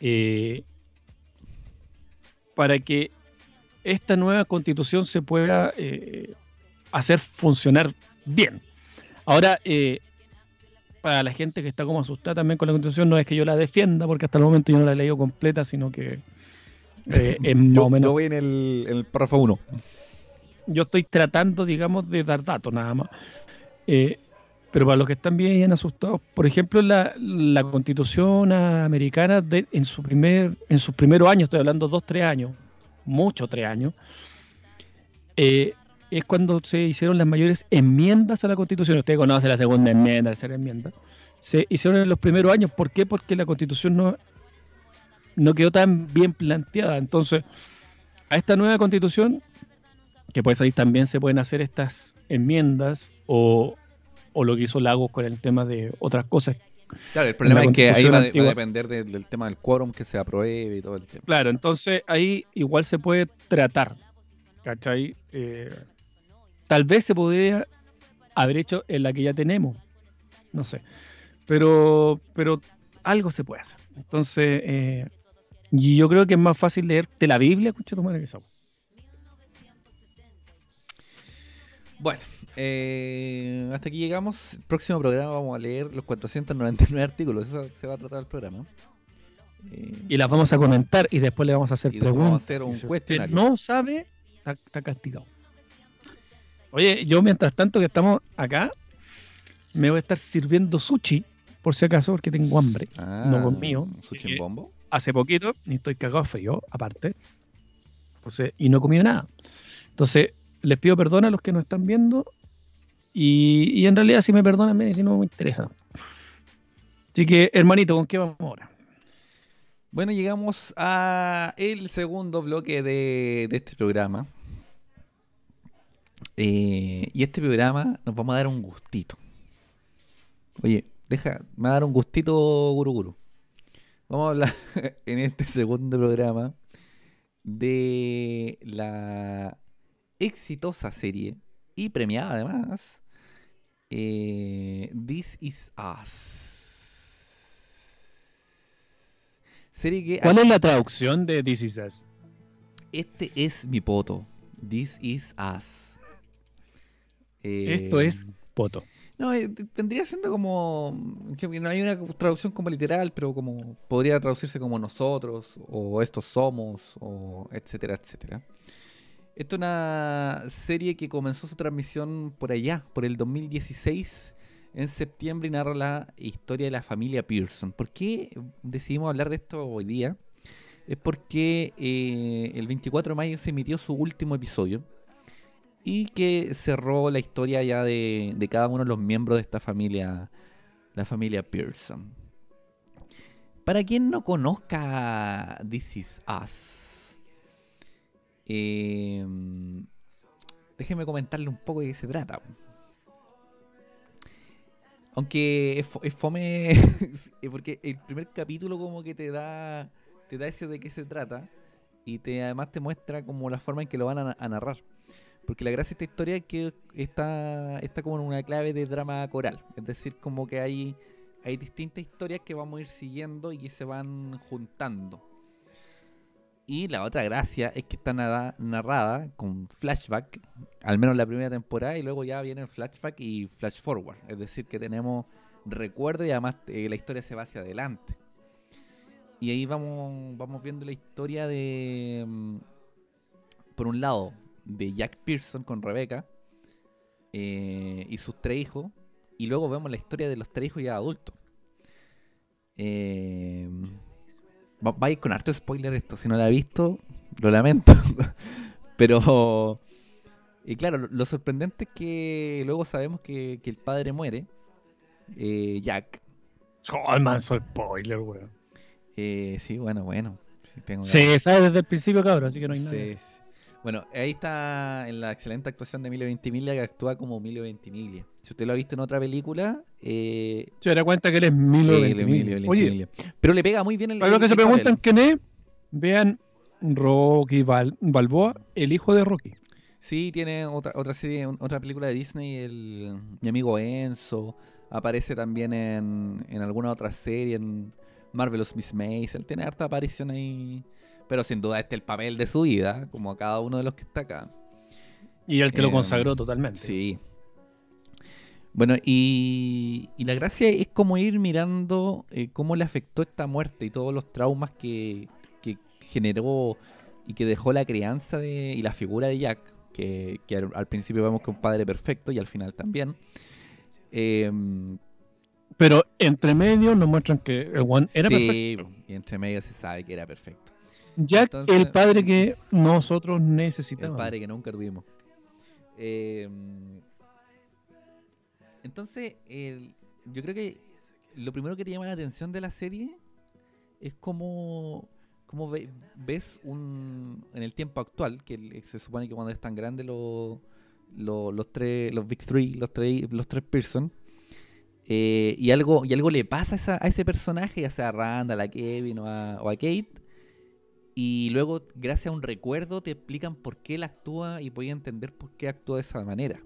eh, para que esta nueva constitución se pueda eh, hacer funcionar bien. Ahora, eh, para la gente que está como asustada también con la constitución, no es que yo la defienda, porque hasta el momento yo no la he leído completa, sino que eh, es más yo, o menos yo voy en el, en el párrafo 1. yo estoy tratando, digamos, de dar datos nada más. Eh, pero para los que están bien asustados, por ejemplo, la, la constitución americana en, su primer, en sus primeros años, estoy hablando dos, tres años, mucho tres años, eh, es cuando se hicieron las mayores enmiendas a la constitución. Usted conoce la segunda enmienda, la tercera enmienda. Se hicieron en los primeros años. ¿Por qué? Porque la constitución no, no quedó tan bien planteada. Entonces, a esta nueva constitución que puede salir también se pueden hacer estas enmiendas o, o lo que hizo Lagos con el tema de otras cosas. Claro, el problema es que ahí va, va a depender de- del tema del quórum que se apruebe y todo el tema. Claro, entonces ahí igual se puede tratar. ¿Cachai? Eh, tal vez se podría haber hecho en la que ya tenemos. No sé. Pero, pero algo se puede hacer. Entonces, eh, y yo creo que es más fácil leerte la Biblia, escucha tu madre que esa. Bueno, eh, hasta aquí llegamos. El próximo programa vamos a leer los 499 artículos. Eso se va a tratar el programa. Eh, Y las vamos a comentar y después le vamos a hacer Y preguntas. vamos a hacer un Si usted cuestionario. no sabe, está, está castigado. Oye, yo mientras tanto que estamos acá, me voy a estar sirviendo sushi, por si acaso, porque tengo hambre. ah, no conmigo. Sushi en bombo. Hace poquito, y estoy cagado frío, aparte. Entonces, y no he comido nada. Entonces, les pido perdón a los que nos están viendo. Y, en realidad, si me perdonan, y si no me interesa. Así que, hermanito, ¿con qué vamos ahora? Bueno, llegamos a el segundo bloque de, de este programa. Eh, y este programa nos vamos a dar un gustito. Oye, deja, me va a dar un gustito, Guru Guru. Vamos a hablar en este segundo programa de la exitosa serie y premiada además, eh, This Is Us. Serie que ¿Cuál es la traducción de This Is Us? este es mi poto. This is us. Eh, Esto es Poto. No, eh, tendría siendo como. que No hay una traducción como literal, pero como. Podría traducirse como nosotros, o estos somos, o etcétera, etcétera. Esto es una serie que comenzó su transmisión por allá, por el 2016, en septiembre, y narra la historia de la familia Pearson. ¿Por qué decidimos hablar de esto hoy día? Es porque eh, el 24 de mayo se emitió su último episodio y que cerró la historia ya de cada uno de los miembros de esta familia, la familia Pearson. Para quien no conozca This Is Us, eh, déjeme comentarle un poco de qué se trata. Aunque es, fo- es fome, porque el primer capítulo como que te da, te da eso de qué se trata y te además te muestra como la forma en que lo van a, a narrar. Porque la gracia de esta historia es que está, está como en una clave de drama coral. Es decir, como que hay, hay distintas historias que vamos a ir siguiendo y que se van juntando. Y la otra gracia es que está nada- narrada con flashback, al menos la primera temporada, y luego ya viene el flashback y flash forward. Es decir, que tenemos recuerdo y además eh, la historia se va hacia adelante. Y ahí vamos, vamos viendo la historia de, mm, por un lado, de Jack Pearson con Rebecca eh, y sus tres hijos. Y luego vemos la historia de los tres hijos ya adultos. Eh, va, va a ir con harto spoiler esto. Si no la ha visto, lo lamento. Pero, y claro, lo, lo sorprendente es que luego sabemos que, que el padre muere, eh, Jack. Oh, manso spoiler, weón. Eh, sí, bueno, bueno. sí, tengo ganas. Se sabe desde el principio, cabrón, así que no hay nada. Sí, sí. Bueno, ahí está en la excelente actuación de Emilio Ventimiglia que actúa como Emilio Ventimiglia. Si usted lo ha visto en otra película, eh, Se dará cuenta que él es Milo Ventimiglia. Oye. Pero le pega muy bien el para los que se preguntan quién es, vean Rocky Bal- Balboa, el hijo de Rocky. Sí, tiene otra, otra serie, otra película de Disney, el, mi amigo Enzo. Aparece también en, en alguna otra serie, en Marvelous Miss Maisel. Tiene harta aparición ahí. Pero sin duda este es el papel de su vida, como a cada uno de los que está acá. Y el que lo Eh, consagró totalmente. Sí. Bueno, y, y la gracia es como ir mirando eh, cómo le afectó esta muerte y todos los traumas que, que generó y que dejó la crianza de, y la figura de Jack, que, que al, al principio vemos que es un padre perfecto y al final también. Em, Pero entre medio nos muestran que el one era sí, perfecto. y entre medio se sabe que era perfecto. Jack, Entonces- el padre que nosotros El necesitamos. padre que nunca tuvimos. Eh, entonces, el- yo creo que lo primero que te llama la atención de la serie es cómo, cómo ve- ves un, en el tiempo actual, que el- se supone que cuando es tan grande los los los tres, los Big Three, los tres, los tres Pearson, eh, y, algo, y algo le pasa a, esa- a ese personaje, ya sea a Randall, a Kevin o a, o a Kate. Y luego, gracias a un recuerdo, te explican por qué él actúa y podía entender por qué actúa de esa manera.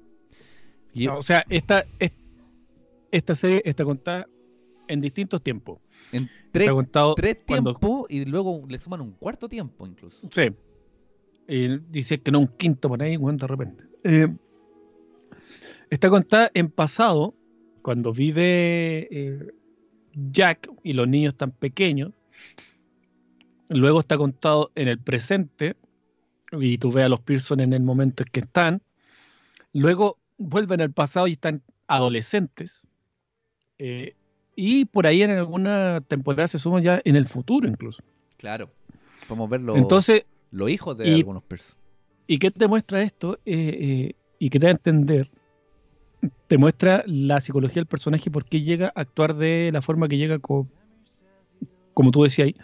Y- O sea, esta, es- esta serie está contada en distintos tiempos. en tres, tres cuando- tiempos y luego le suman un cuarto tiempo incluso. Sí. Eh, dice que no un quinto por ahí, weón, de repente. Eh, está contada en pasado, cuando vive eh, Jack y los niños tan pequeños. Luego está contado en el presente, y tú ves a los Pearson en el momento en que están. Luego vuelven al pasado y están adolescentes. Eh, y por ahí en alguna temporada se suman ya en el futuro incluso. Claro. Podemos ver los, Entonces, los hijos de y- algunos personajes. ¿Y qué te muestra esto? Eh, eh, y que te da a entender, te muestra la psicología del personaje y por qué llega a actuar de la forma que llega, co- como tú decías ahí.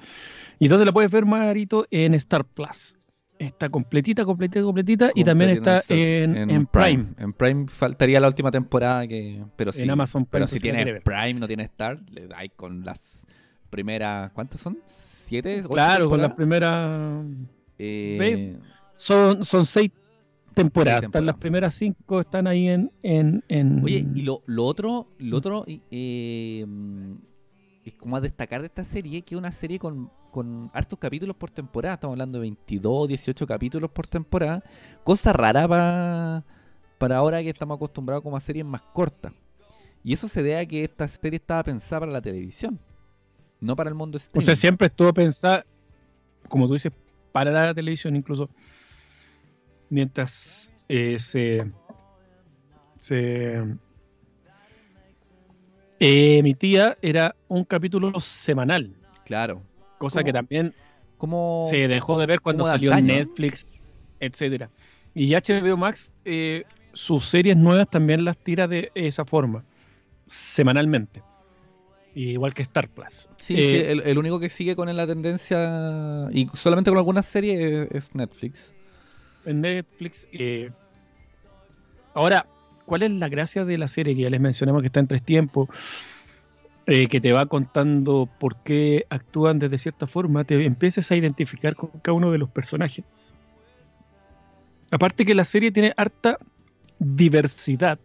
¿Y dónde la puedes ver, Marito? En Star Plus. Está completita, completita, completita. Y también está en, en Prime, En Prime faltaría la última temporada que. Pero sí. en Amazon Prime. Pero si tienes. Prime, no tienes Star, le dais con las primeras. ¿Cuántas son? ¿Siete? ¿Ocho Claro, con la temporadas? primera. Eh, Son, son seis temporadas. Las primeras cinco, están ahí en. en, en- Oye, y lo, lo otro, lo otro eh, es como a destacar de esta serie, que es una serie con, con hartos capítulos por temporada. Estamos hablando de 22, 18 capítulos por temporada. Cosa rara pa- para ahora que estamos acostumbrados como a series más cortas. Y eso se debe a que esta serie estaba pensada para la televisión, no para el mundo O streaming. sea, siempre estuvo pensada, como tú dices, para la televisión, incluso mientras eh, se, se eh, emitía, era un capítulo semanal, Claro. cosa ¿Cómo? que también Como... se dejó de ver cuando salió. Netflix, etcétera. Y HBO Max, eh, sus series nuevas también las tira de esa forma, semanalmente. Igual que Star Plus. Sí, Eh, sí, el, el único que sigue con la tendencia, y solamente con algunas series, es- Netflix. en Netflix. Ahora, ¿cuál es la gracia de la serie que ya les mencionamos que está en tres tiempos? eh, que te va contando por qué actúan de cierta forma, te empiezas a identificar con cada uno de los personajes. Aparte que la serie tiene harta diversidad,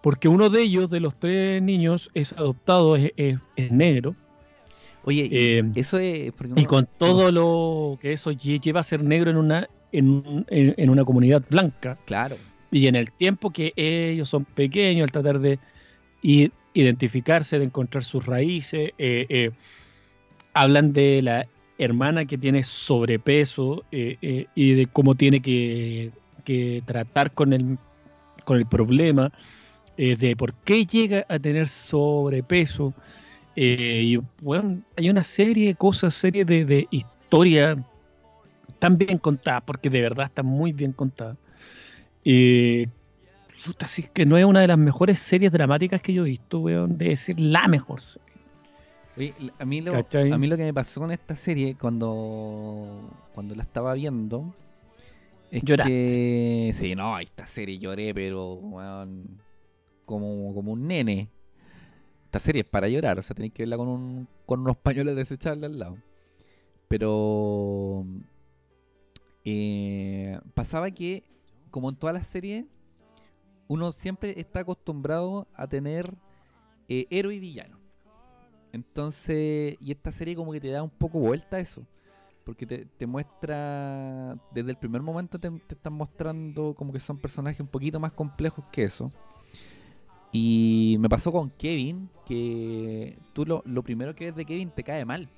porque uno de ellos, de los tres niños, es adoptado, es, es- es negro, Oye, Eh, eso es... y con todo lo que eso lle- lleva a ser negro en una, en, en- en una comunidad blanca, Claro. Y en el tiempo que ellos son pequeños, al tratar de identificarse, de encontrar sus raíces, eh, eh, hablan de la hermana que tiene sobrepeso eh, y de cómo tiene que, que tratar con el, con el problema, de por qué llega a tener sobrepeso. y bueno, hay una serie de cosas, serie de, de historia tan bien contada, porque de verdad está muy bien contada. Eh, puta, sí que no es una de las mejores series dramáticas que yo he visto, weón. Debe ser la mejor serie. Oye, a mí, lo, ¿Cachai? a mí lo que me pasó con esta serie cuando, cuando la estaba viendo es Lloraste. que... Sí, no, esta serie lloré, pero weón, como, como un nene. Esta serie es para llorar, o sea, tenéis que verla con, un, con unos pañuelos desechables al lado. Pero eh, pasaba que, como en todas las series, uno siempre está acostumbrado a tener eh, héroe y villano. Entonces, y esta serie como que te da un poco vuelta a eso. Porque te, muestra, desde el primer momento te, te están mostrando como que son personajes un poquito más complejos que eso. Y me pasó con Kevin, que tú lo, lo primero que ves de Kevin te cae mal.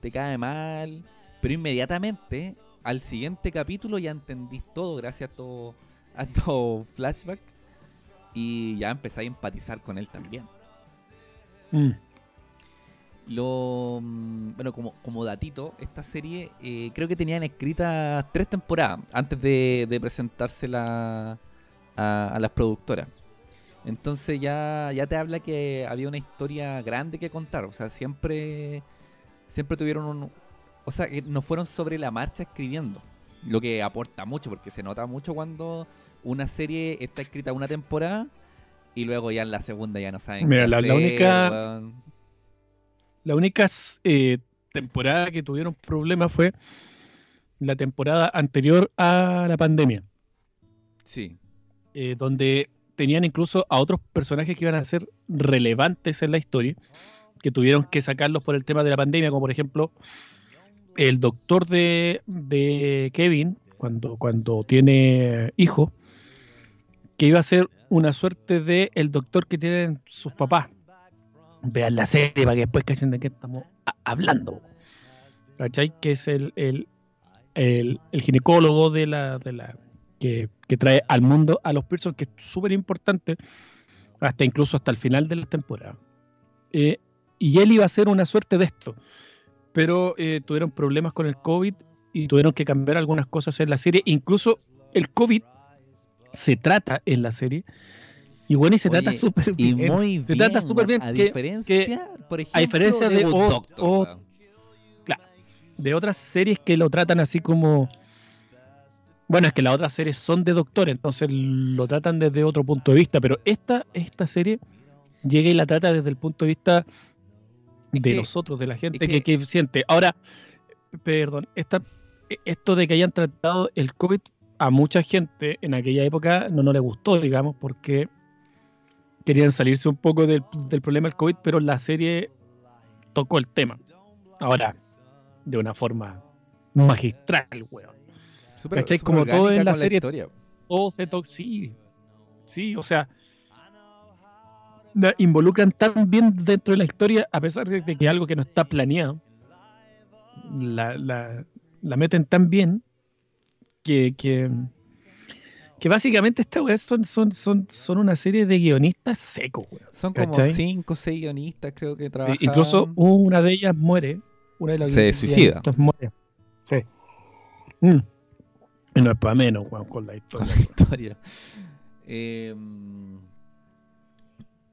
Te cae mal, pero inmediatamente al siguiente capítulo ya entendís todo gracias a todo, a todo flashback. Y ya empezáis a empatizar con él también. Mm. Lo, mm, bueno, como, como datito, esta serie eh, creo que tenían escritas tres temporadas antes de, de presentársela a, a las productoras. Entonces ya, ya te habla que había una historia grande que contar. O sea, siempre, siempre tuvieron un... O sea, que no fueron sobre la marcha escribiendo. Lo que aporta mucho, porque se nota mucho cuando una serie está escrita una temporada Y luego ya en la segunda ya no saben Mira, qué la- la hacer, única-. La única eh, temporada que tuvieron problemas fue la temporada anterior a la pandemia, Sí. eh, donde tenían incluso a otros personajes que iban a ser relevantes en la historia, que tuvieron que sacarlos por el tema de la pandemia, como por ejemplo el doctor de, de Kevin, cuando, cuando tiene hijo, que iba a ser una suerte de el doctor que tienen sus papás. Vean la serie para que después cachen de qué estamos hablando. ¿Cachai? Que es el, el, el- ginecólogo de la, de la que, que trae al mundo a los Pearson, que es súper importante, hasta incluso hasta el final de la temporada. Eh, y él iba a hacer una suerte de esto, pero eh, tuvieron problemas con el COVID y tuvieron que cambiar algunas cosas en la serie. Incluso el COVID se trata en la serie. Y bueno, y se Oye, trata súper Y bien. muy Se bien. trata súper bien, A que- diferencia, por ejemplo, diferencia de o- Doctor, o- weón. de otras series que lo tratan así como. Bueno, es que las otras series son de doctor, entonces lo tratan desde otro punto de vista, pero esta, esta serie llega y la trata desde el punto de vista de que- nosotros, de la gente que, que- que siente. Ahora, perdón, esta, esto de que hayan tratado el COVID a mucha gente en aquella época no, no le gustó, digamos, porque querían salirse un poco del, del problema del COVID, pero la serie tocó el tema. Ahora, de una forma magistral, weón. Súper- ¿Cachai? súper Como todo en la serie. historia. Todo se toca, sí, sí, o sea, la involucran tan bien dentro de la historia, a pesar de que es algo que no está planeado, la, la- la meten tan bien que, que, que básicamente esta weá son, son, son, son una serie de guionistas secos, weón. Son como ¿Cachai? cinco o seis guionistas, creo que Sí, trabajan. incluso una de ellas muere, una de las Se suicida. muere. Sí. Mm. Y no es para menos, weón, con la historia. con la historia. Eh,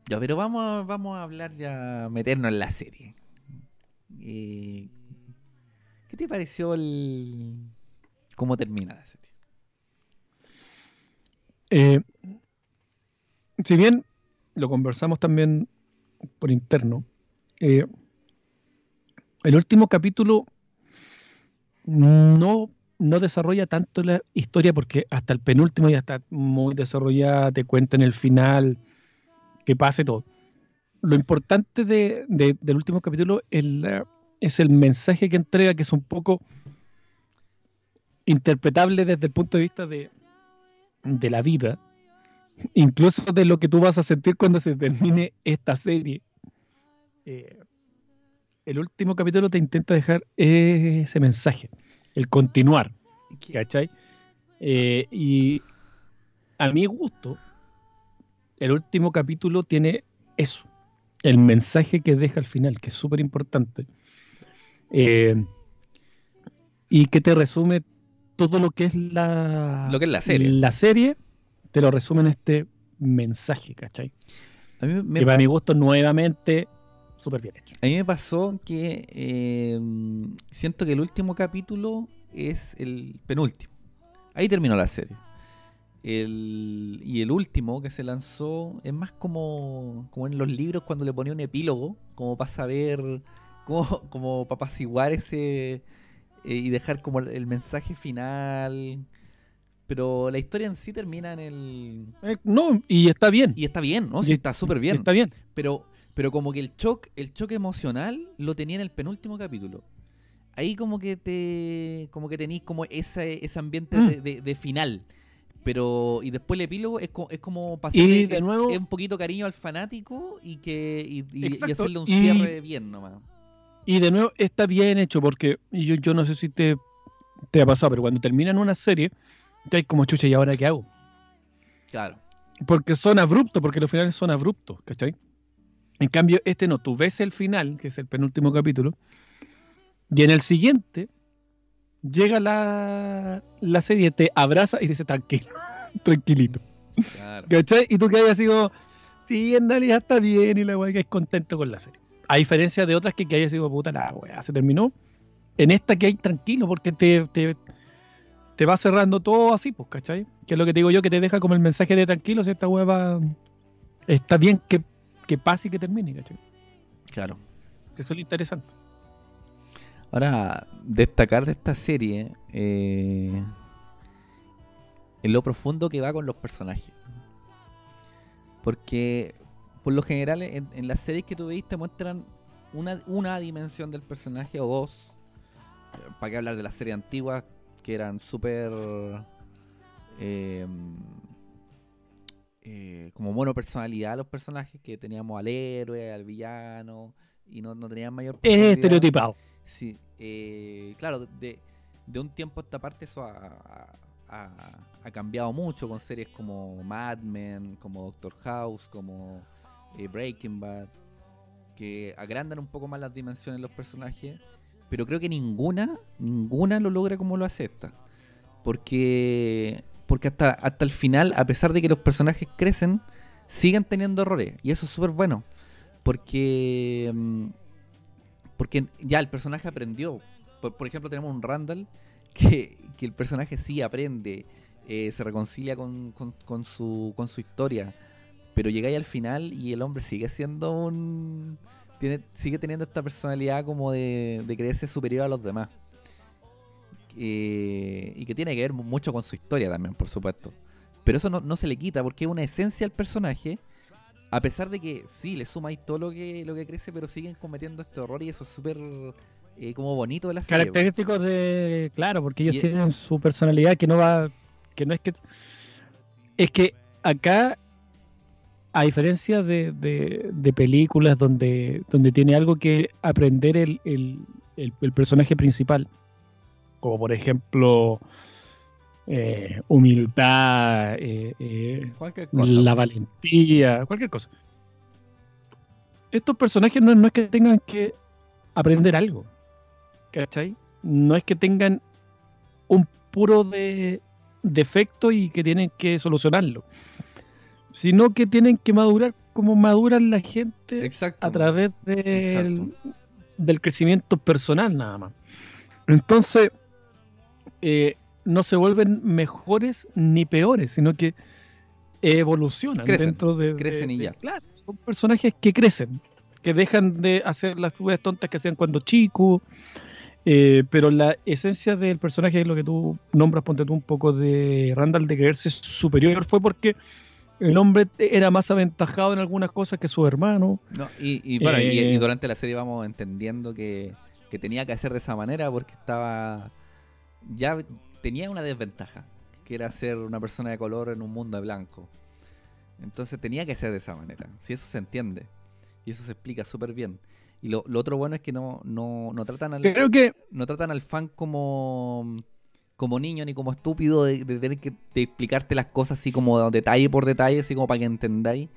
ya, pero vamos vamos a hablar ya, meternos en la serie. ¿Qué te pareció el cómo termina la serie? Eh, si bien lo conversamos también por interno, eh, el último capítulo no, no desarrolla tanto la historia porque hasta el penúltimo ya está muy desarrollada, te cuentan el final, que pase todo. Lo importante de- de- del último capítulo es, la- es el mensaje que entrega, que es un poco interpretable desde el punto de vista de, de la vida, incluso de lo que tú vas a sentir cuando se termine esta serie. Eh, el último capítulo te intenta dejar ese mensaje, el continuar, ¿Qué- ¿cachai? Eh, y a mi gusto, el último capítulo tiene eso, el mensaje que deja al final, que es súper importante. Eh, y que te resume todo lo que es la, Lo que es la serie. la serie, te lo resume en este mensaje, ¿cachai? A mí me, y para mi gusto, nuevamente, súper bien hecho. a mí me pasó que eh, siento que el último capítulo es el penúltimo. Ahí terminó la serie. El, y el último que se lanzó es más como, como en los libros cuando le ponía un epílogo, como para saber, como, como para apaciguar ese eh, y dejar como el, el mensaje final. Pero la historia en sí termina en el... Eh, no, y está bien. Y está bien, ¿no? Y Sí, está súper bien. Está bien. Pero, pero como que el choque, el choque emocional lo tenía en el penúltimo capítulo. Ahí como que te. como que tenéis como ese, ese ambiente Mm. de, de- de final. Pero. Y después el epílogo es, co- es como Y pasarle de nuevo- es un poquito cariño al fanático y que. y, y- y Exacto, hacerle un cierre bien nomás. Y de nuevo, está bien hecho porque yo, yo no sé si te, te ha pasado, pero cuando terminan una serie, ya hay como chucha, ¿y ahora qué hago? Claro. Porque son abruptos, porque los finales son abruptos, ¿cachai? En cambio, este no, tú ves el final, que es el penúltimo capítulo, y en el siguiente llega la, la serie, te abraza y dice tranquilo, tranquilito, Claro. ¿cachai? Y tú quedas así como, sí, en realidad está bien y la weá que es contento con la serie. A diferencia de otras que, que haya sido puta, la weá, se terminó. En esta que hay tranquilo, porque te, te, te va cerrando todo así, pues, ¿cachai? Que es lo que te digo yo, que te deja como el mensaje de tranquilo, si esta weá va, está bien que, que pase y que termine, ¿cachai? Claro. Eso es lo interesante. Ahora, destacar de esta serie eh, en lo profundo que va con los personajes. Porque, por lo general, en, en las series que tú veis te muestran una, una dimensión del personaje o dos. ¿Para qué hablar de las series antiguas que eran súper. eh, eh, como monopersonalidad los personajes, que teníamos al héroe, al villano, y no, no tenían mayor Es estereotipado. Sí, eh, claro, de, de un tiempo a esta parte eso ha, ha- cambiado mucho con series como Mad Men, como Doctor House, como eh, Breaking Bad, que agrandan un poco más las dimensiones de los personajes, pero creo que ninguna, ninguna lo logra como lo hace esta. Porque, porque hasta, hasta el final, a pesar de que los personajes crecen, siguen teniendo errores, y eso es súper bueno. Porque... mm, porque ya el personaje aprendió. Por, ejemplo, tenemos un Randall que, que el personaje sí aprende, eh, se reconcilia con, con- su, con su historia, pero llega ahí al final y el hombre sigue siendo un... Tiene, sigue teniendo esta personalidad como de, de creerse superior a los demás. Eh, y que tiene que ver mu- mucho con su historia también, por supuesto. Pero eso no, no se le quita porque es una esencia al personaje. A pesar de que sí, le sumáis todo lo que, lo que crece, pero siguen cometiendo este horror y eso es súper eh, como bonito de la serie. Característicos de. Claro, porque ellos Y- tienen su personalidad que no va. Que no es que. Es que acá, a diferencia de, de- de películas donde, donde tiene algo que aprender el, el- el- el personaje principal, como por ejemplo eh, humildad, eh, eh, cosa. la valentía, cualquier cosa. Estos personajes no, no es que tengan que aprender algo, ¿cachai? No es que tengan un puro de defecto y que tienen que solucionarlo, sino que tienen que madurar como maduran la gente Exacto. a través del crecimiento personal nada más. Entonces, eh, no se vuelven mejores ni peores, sino que evolucionan Crecen, dentro de... de- crecen y de- ya. Claro, son personajes que crecen, que dejan de hacer las cosas tontas que hacían cuando chicos, eh, pero la esencia del personaje es lo que tú nombras, ponte tú un poco de Randall de creerse superior, fue porque el hombre era más aventajado en algunas cosas que su hermano. No, y, y bueno, y- Eh, y, durante la serie vamos entendiendo que, que tenía que hacer de esa manera porque estaba. Ya tenía una desventaja, que era ser una persona de color en un mundo de blanco. Entonces tenía que ser de esa manera. Si eso se entiende. Y eso se explica súper bien. Y lo, lo otro bueno es que no, no, no tratan al, Creo que no tratan al fan como como niño ni como estúpido de, de tener que de explicarte las cosas así como detalle por detalle, así como para que entendáis.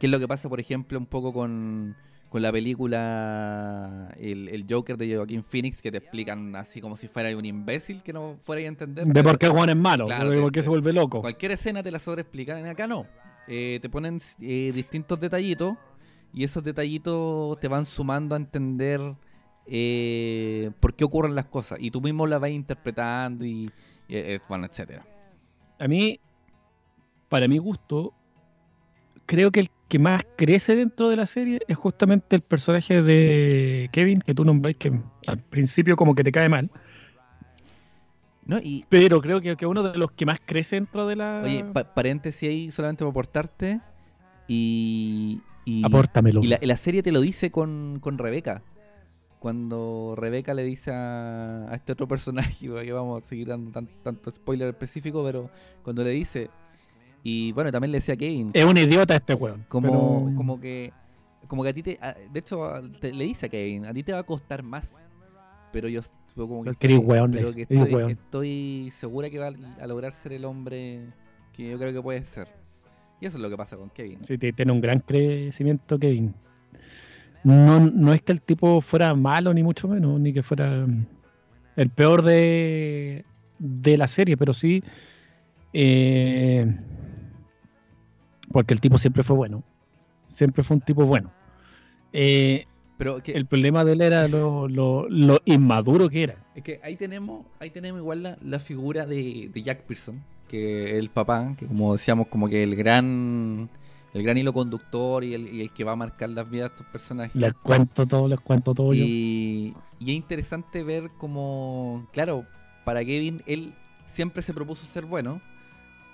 qué es lo que pasa, por ejemplo, un poco con, con la película el, el Joker de Joaquín Phoenix, que te explican así como si fuera un imbécil que no fuera a entender. de por qué Juan es malo, Claro, de por qué se vuelve loco. Cualquier escena te la sobreexplican, acá no. Eh, te ponen eh, distintos detallitos y esos detallitos te van sumando a entender eh, por qué ocurren las cosas. Y tú mismo las vas interpretando y, y, eh, bueno, etcétera. A mí, para mi gusto, creo que el que más crece dentro de la serie es justamente el personaje de Kevin, que tú nombráis que al principio como que te cae mal, ¿No? Y, pero creo que que uno de los que más crece dentro de la... oye, pa- paréntesis ahí solamente para aportarte. Y, y, Apórtamelo. y la, serie te lo dice con, con Rebeca. Cuando Rebeca le dice a, a este otro personaje, que vamos a seguir dando tan- tanto spoiler específico, pero cuando le dice, y bueno, también le decía a Kevin, Es un idiota este weón. como, pero- como que como que a ti te, de hecho te- le dice a Kevin, a ti te va a costar más, pero yo como que, estoy- weón, pero que estoy, weón. estoy segura que va a- lograr ser el hombre que yo creo que puede ser. Y eso es lo que pasa con Kevin. Sí, ti- tiene un gran crecimiento Kevin. No, no es que el tipo fuera malo, ni mucho menos, ni que fuera mm, el peor de, de la serie, pero sí. eh, porque el tipo siempre fue bueno. Siempre fue un tipo bueno. Eh, Pero que, el problema de él era lo, lo- lo inmaduro que era. es que ahí tenemos, ahí tenemos igual la, la figura de, de Jack Pearson, que es el papá, que como decíamos, como que el gran el gran hilo conductor y el, y el que va a marcar las vidas de estos personajes. Les cuento todo, les cuento todo yo. Y es interesante ver como, claro, para Kevin, él siempre se propuso ser bueno,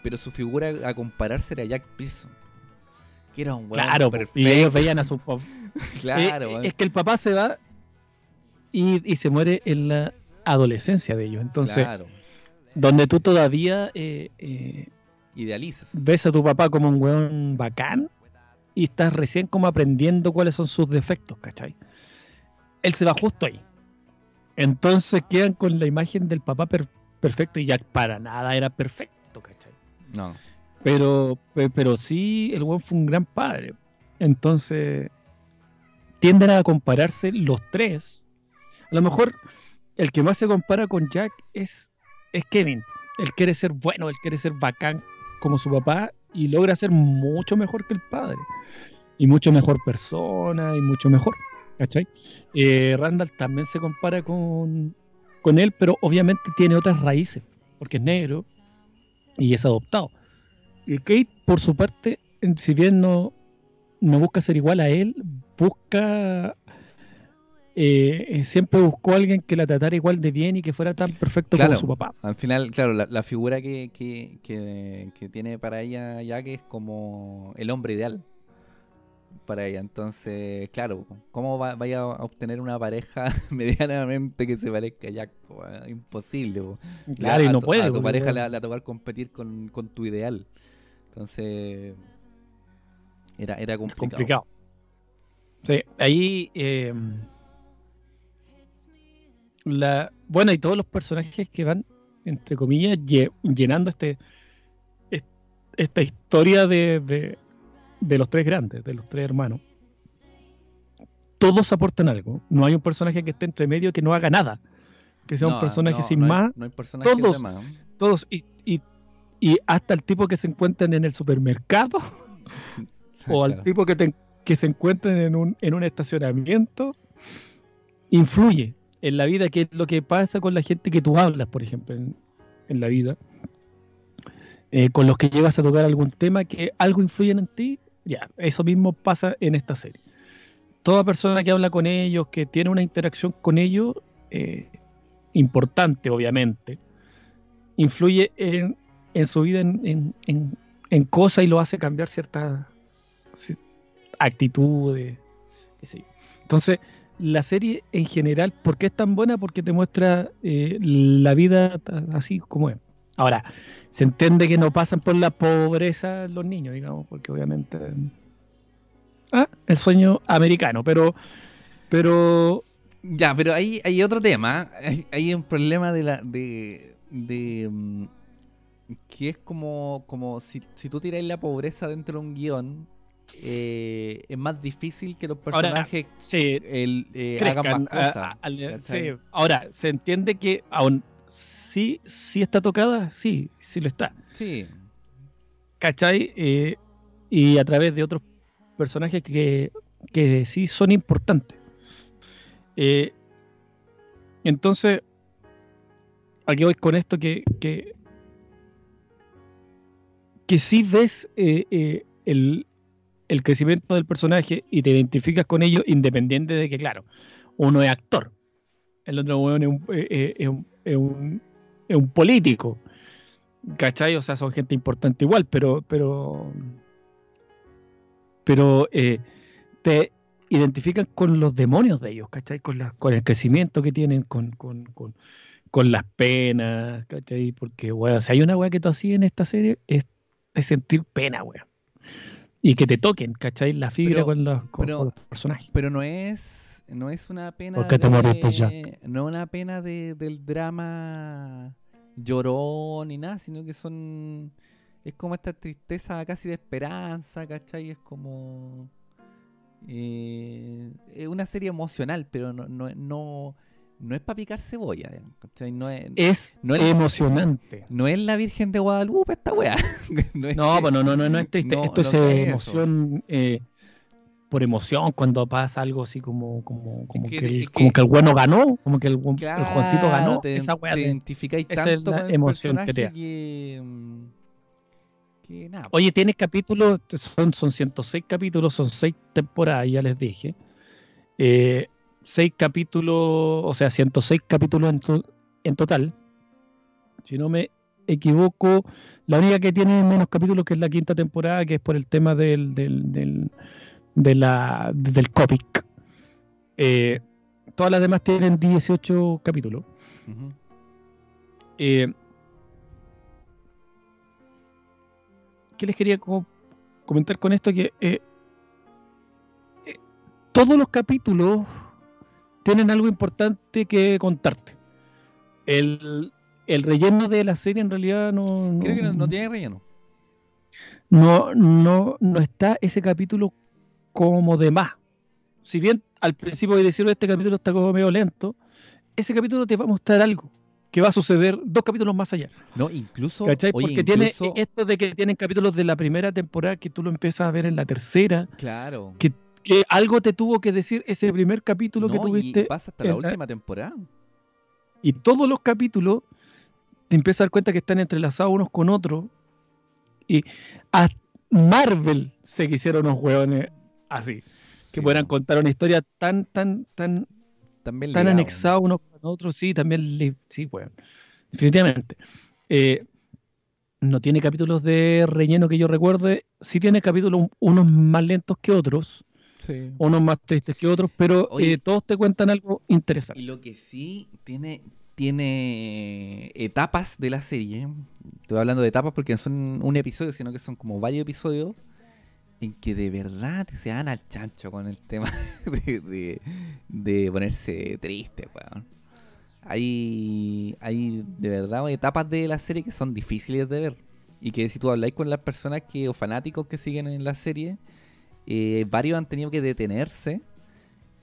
pero su figura a compararse era Jack Pearson. Que era un weón Claro, perfecto. y ellos veían a su papá. Claro, Eh, weón. es que el papá se va y, y se muere en la adolescencia de ellos. Entonces, claro. donde tú todavía eh, eh, Idealizas. ves a tu papá como un weón bacán y estás recién como aprendiendo cuáles son sus defectos, ¿cachai? Él se va justo ahí. Entonces quedan con la imagen del papá per- perfecto y Jack para nada era perfecto. No. Pero, pe- pero sí, el weón fue un gran padre. Entonces, tienden a compararse los tres. A lo mejor el que más se compara con Jack es, es Kevin. Él quiere ser bueno, él quiere ser bacán como su papá y logra ser mucho mejor que el padre. Y mucho mejor persona y mucho mejor. ¿Cachai? Eh, Randall también se compara con, con él, pero obviamente tiene otras raíces, porque es negro y es adoptado. Y Kate, por su parte, si bien no, no busca ser igual a él, busca. eh, eh, siempre buscó a alguien que la tratara igual de bien y que fuera tan perfecto Claro. como su papá. Al final, claro, la, la figura que, que, que, que tiene para ella Jack es como el hombre ideal para ella. Entonces, claro, ¿cómo va- vaya a obtener una pareja medianamente que se parezca a Jack? po? Eh, Imposible. po. Claro, y no puede. A tu porque, pareja bueno, le, le va a tocar competir con, con tu ideal. Entonces, era, era complicado. complicado. Sí, ahí. eh, la, bueno, y todos los personajes que van, entre comillas, lle- llenando este, est- esta historia de, de, de los tres grandes, de los tres hermanos. Todos aportan algo. No hay un personaje que esté entre medio que no haga nada. Que sea un personaje no, sin no hay- más. no hay personajes de todos. más. Todos. Y, y, y hasta el tipo que se encuentran en el supermercado. o al tipo que, te- que se encuentren en un, en un estacionamiento, influye en la vida, que es lo que pasa con la gente que tú hablas, por ejemplo, en, en la vida, eh, con los que llevas a tocar algún tema que algo influyen en ti, ya, eso mismo pasa en esta serie. Toda persona que habla con ellos, que tiene una interacción con ellos, eh, importante obviamente, influye en, en su vida en, en, en- cosas y lo hace cambiar ciertas ci- actitudes. Entonces, la serie en general, ¿por qué es tan buena? Porque te muestra eh, la vida así como es. Ahora, se entiende que no pasan por la pobreza los niños, digamos, porque obviamente... Ah, el sueño americano, pero... Pero... Ya, pero ahí hay otro tema. Hay, hay un problema de la. de. de. mm, que es como. como si, si tú tiras la pobreza dentro de un guion. eh, es más difícil que los Ahora, personajes el, eh, crezcan, hagan más a- cosas. a- ¿cachai? sí. Ahora, se entiende que aún sí, sí está tocada, sí, sí lo está. Sí. ¿Cachai? Eh, y a través de otros personajes que, que sí son importantes. Eh, entonces, aquí voy con esto que, que, que sí ves eh, eh, el, el crecimiento del personaje y te identificas con ello independiente de que, claro, uno es actor, el otro weón es un, es un- es un- es un político. ¿Cachai? O sea, son gente importante igual, pero. Pero. Pero eh, te identifican con los demonios de ellos, ¿cachai? Con, la, con el crecimiento que tienen, con, con, con, con las penas, ¿cachai? Porque, weón, si hay una weá que tú hacías en esta serie, es, es sentir pena, weón. Y que te toquen, ¿cachai? La fibra Pero- con, los, con- pero- con los personajes. Pero no es. No es una pena. ¿Por qué te moriste, Jack? No es una pena de, del drama llorón ni nada, sino que son. Es como esta tristeza casi de esperanza, ¿cachai? Es como. eh, es una serie emocional, pero no, no, no, no es para picar cebolla, ¿cachai? No es, Es no es- emocionante. no es la Virgen de Guadalupe esta weá. no, es No, pues no, no, no, no es triste. Esto es emoción eh, por emoción cuando pasa algo así como, como, como, que- que, el, es como que- el bueno ganó, como que el, Claro, Juancito ganó. te, esa weá te de- identificáis esa es tanto la emoción que te da. mm, nada. Oye, tiene capítulos, son, son 106 capítulos, son 6 temporadas, ya les dije. Eh, 6 capítulos, o sea, 106 capítulos en, to- en total. Si no me equivoco, la única que tiene menos capítulos que es la quinta temporada, que es por el tema del, del, del, de la, del Copic. Eh, todas las demás tienen 18 capítulos. Eh, ¿Qué les quería co- comentar con esto? Que eh, todos los capítulos tienen algo importante que contarte. El, el relleno de la serie en realidad no, no, Creo que no, no tiene relleno. no, no, no está ese capítulo como de más. Si bien al principio de decirlo este capítulo está como medio lento, ese capítulo te va a mostrar algo que va a suceder dos capítulos más allá. No, incluso. ¿Cachai? oye, Porque tiene esto de que tienen capítulos de la primera temporada que tú lo empiezas a ver en la tercera, Claro. que, que algo te tuvo que decir ese primer capítulo que No, tuviste y pasa hasta la- última temporada. y todos los capítulos te empiezas a dar cuenta que están entrelazados unos con otros y a Marvel se quisieron unos hueones así que Sí, po. contar una historia tan tan tan También tan ligado. anexados unos con otros sí también sí weón definitivamente Eh, no tiene capítulos de relleno que yo recuerde sí tiene capítulos unos más lentos que otros Sí. unos más tristes que otros pero Oye. eh, todos te cuentan algo Y interesante lo que sí tiene, tiene etapas de la serie. Estoy hablando de etapas porque no son un episodio, sino que son como varios episodios en que de verdad se dan al chancho con el tema de, de- ponerse triste, weón. Hay, hay de verdad etapas de la serie que son difíciles de ver. Y que si tú habláis con las personas que, o fanáticos que siguen en la serie, eh, varios han tenido que detenerse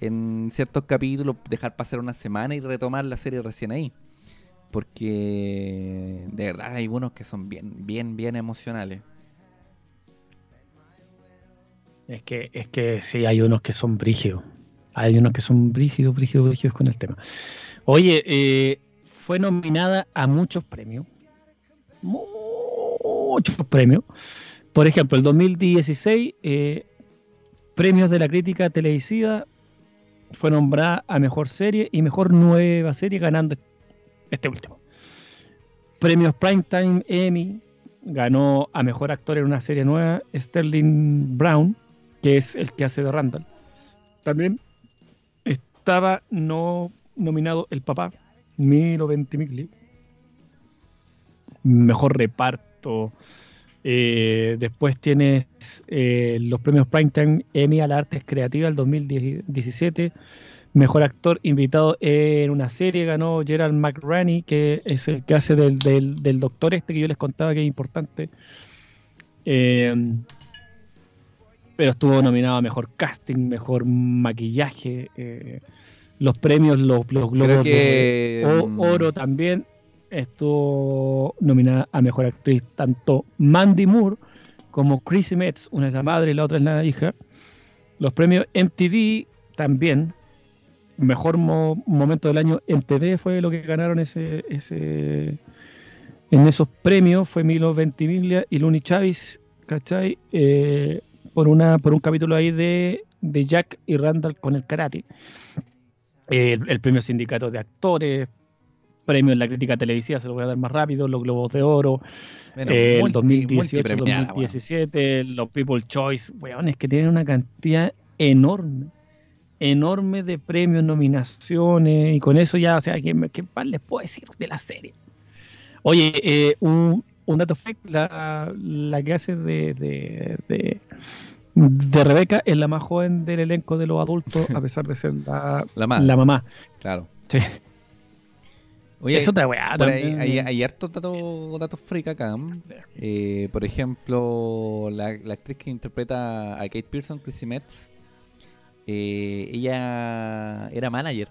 en ciertos capítulos, dejar pasar una semana y retomar la serie recién ahí. Porque de verdad hay unos que son bien, bien, bien emocionales. Es que, es que sí, hay unos que son brígidos. Hay unos que son brígidos, brígidos, brígidos con el tema. Oye, eh, fue nominada a muchos premios. Muchos premios. Por ejemplo, el 2016, eh, premios de la crítica televisiva, fue nombrada a mejor serie y mejor nueva serie, ganando este último. Premios Primetime Emmy, ganó a mejor actor en una serie nueva Sterling Brown, que es el que hace de Randall. También estaba no nominado el papá, Milo Ventimiglia. Mejor reparto. Eh, después tienes eh, los premios Primetime Emmy a las Artes Creativas del 2017. Mejor actor invitado en una serie ganó Gerald McRaney, que es el que hace del, del- del doctor este que yo les contaba que es importante. Eh, pero estuvo nominado a mejor casting, mejor maquillaje. eh, los premios, los, los globos que, de mm, oro también estuvo nominada a mejor actriz tanto Mandy Moore como Chrissy Metz, una es la madre y la otra es la hija. Los premios MTV también. Mejor mo- momento del año MTV fue lo que ganaron ese, ese en esos premios fue Milo Ventimiglia y Luni Chavis, ¿cachai? Eh, por una por un capítulo ahí de, de Jack y Randall con el karate. El, el premio Sindicato de Actores, premio en la crítica televisiva, se lo voy a dar más rápido, los Globos de Oro, bueno, eh, el multi- 2018, multipremiada, weón. 2017, los People Choice, weones que tienen una cantidad enorme, enorme de premios, nominaciones, y con eso ya, o sea, ¿qué, qué más les puedo decir de la serie? Oye, eh, un, un dato fake, la, la que hace de, de, de, de Rebeca es la más joven del elenco de los adultos, a pesar de ser la, La madre. la mamá. Claro. Sí. Oye, es otra weá también. hay, hay hartos datos, freak acá. Eh, por ejemplo, la, la actriz que interpreta a Kate Pearson, Chrissy Metz, eh, ella era manager.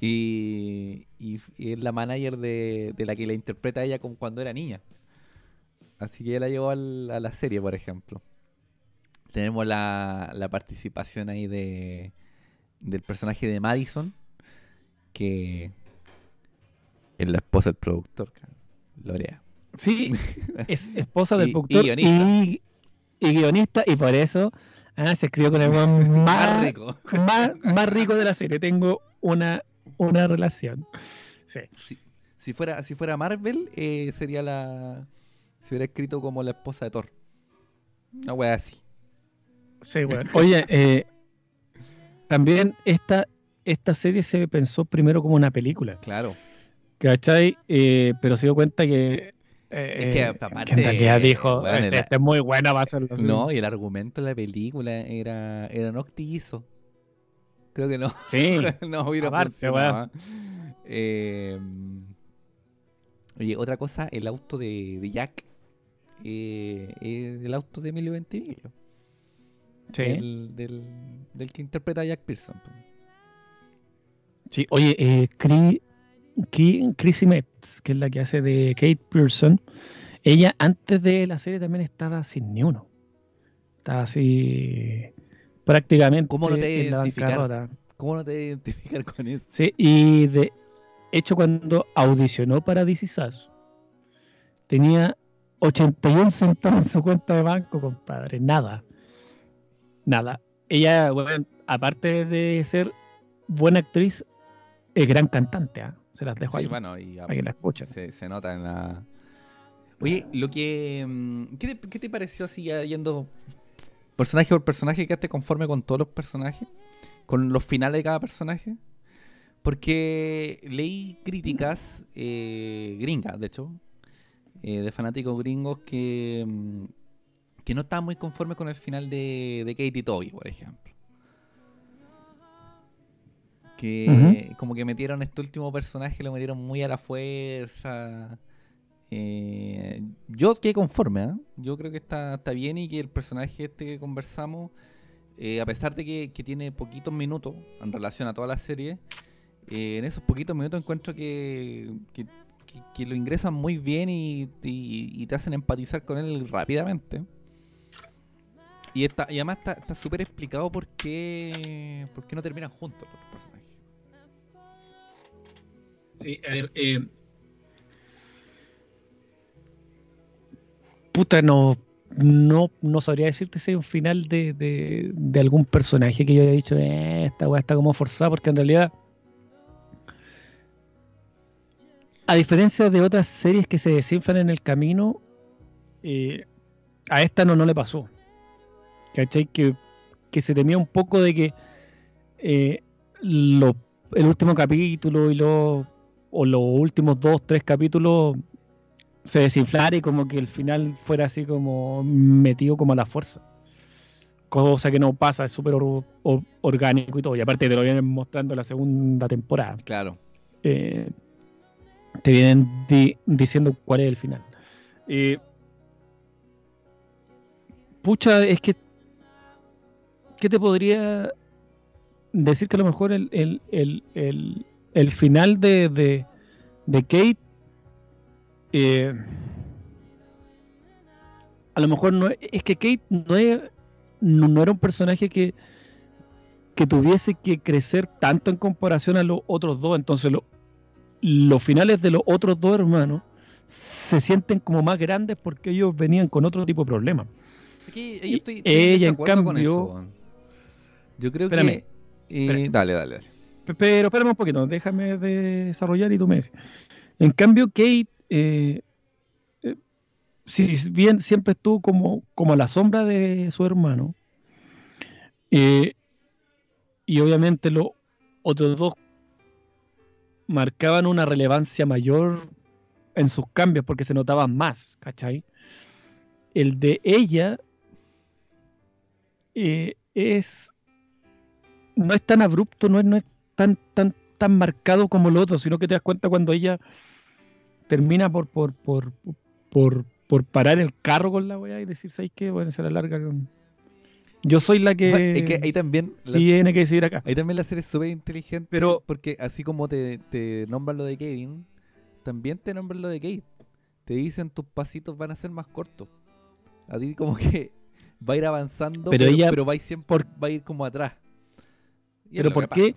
Y, y es la manager de, de la que la interpreta ella como cuando era niña. Así que ella la llevó al- a la serie, por ejemplo. Tenemos la, la participación ahí de del personaje de Madison, que es la esposa del productor. Lorea. Sí, es esposa del Y- productor y, guionista. y guionista, y por eso ah, se escribió con el más, rico. más, más rico de la serie. Tengo una, una relación. Sí. Si, si fuera, si fuera Marvel, eh, sería la. Se hubiera escrito como la esposa de Thor. Una wea así. Sí. Oye, eh, también esta, esta serie se pensó primero como una película, Claro. ¿cachai? Eh, pero se dio cuenta que, eh, Es que, aparte, en realidad dijo, weón, este, era- este es muy buena va a ser No, y el argumento de la película era, era noctillizo. Creo que no. Sí, no hubiera Aparte, funcionado. Eh, oye, otra cosa, el auto de, de Jack. eh, es el auto de Emilio Ventimiglia. Sí. Del, del, del que interpreta a Jack Pearson. po. Sí, oye, eh, Chrissy Metz, que es la que hace de Kate Pearson, ella antes de la serie también estaba sin ni uno. Estaba así prácticamente ¿Cómo no te en la bancarrota. ¿Cómo no te identificar con eso? Sí, y de hecho cuando audicionó para DC Sass, tenía 81 centavos en su cuenta de banco, compadre. Nada. Nada. Ella, bueno, aparte de ser buena actriz, es gran cantante. ¿ah? Se las dejo Sí, ahí bueno, y para que la escuchen. se, se nota en la. Oye, lo que. mm, ¿Qué te, qué te pareció así yendo personaje por personaje? ¿Quedaste conforme con todos los personajes? ¿Con los finales de cada personaje? Porque leí críticas eh, gringas, de hecho, eh, de fanáticos gringos que, mm, que no estaban muy conformes con el final de, de Katie Toby, por ejemplo. Que como que metieron este último personaje, lo metieron muy a la fuerza. Eh, yo quedé conforme, ¿ah? Yo creo que está, está bien y que el personaje este que conversamos, eh, a pesar de que, que tiene poquitos minutos en relación a toda la serie, eh, en esos poquitos minutos encuentro que, que, que- que lo ingresan muy bien y, y- y te hacen empatizar con él rápidamente. Y, está, y además está súper explicado por qué, por qué no terminan juntos los personajes. Sí, a ver, eh, puta, no, no, no sabría decirte si hay un final de, de, de algún personaje que yo haya dicho, eh, esta weá está como forzada, porque en realidad, a diferencia de otras series que se desinflan en el camino, eh, a esta no, no le pasó. ¿Cachai? Que, que se temía un poco de que eh, lo- el último capítulo y lo, o los últimos dos, tres capítulos se desinflara y como que el final fuera así como metido como a la fuerza. Cosa que no pasa, es súper or- or- orgánico y todo. Y aparte te lo vienen mostrando en la segunda temporada. Claro. Eh, te vienen di- diciendo cuál es el final. Eh, pucha, es que. ¿Qué te podría decir que a lo mejor el, el, el, el, el final de, de, de Kate. eh, a lo mejor no es, que Kate no, es, no, no era un personaje que, que tuviese que crecer tanto en comparación a los otros dos. Entonces, lo- los finales de los otros dos hermanos se sienten como más grandes porque ellos venían con otro tipo de problemas. Aquí, yo Y estoy, estoy en ella, en desacuerdo con cambio- eso. Yo creo Espérame, que. eh, espérame. dale, dale, dale. Pe- Pero espérame un poquito, déjame desarrollar y tú me dices. En cambio, Kate, eh, eh, si bien siempre estuvo como, como a la sombra de su hermano, y obviamente los otros dos marcaban una relevancia mayor en sus cambios porque se notaban más, ¿cachai? El de ella eh, es no es tan abrupto, no es, no es tan, tan, tan marcado como lo otro, sino que te das cuenta cuando ella termina por, por, por, por, por parar el carro con la weá y decir, ¿sabes qué? Bueno, se la larga con... Yo soy la que, Es que ahí también. la- tiene que decidir acá. Ahí también la serie es súper inteligente. Pero- Porque así como te, te nombran lo de Kevin, también te nombran lo de Kate. Te dicen tus pasitos van a ser más cortos. A ti como que va a ir avanzando, Pero pero, ella- pero va a ir siempre por- va a ir como atrás. Y Pero ¿por qué.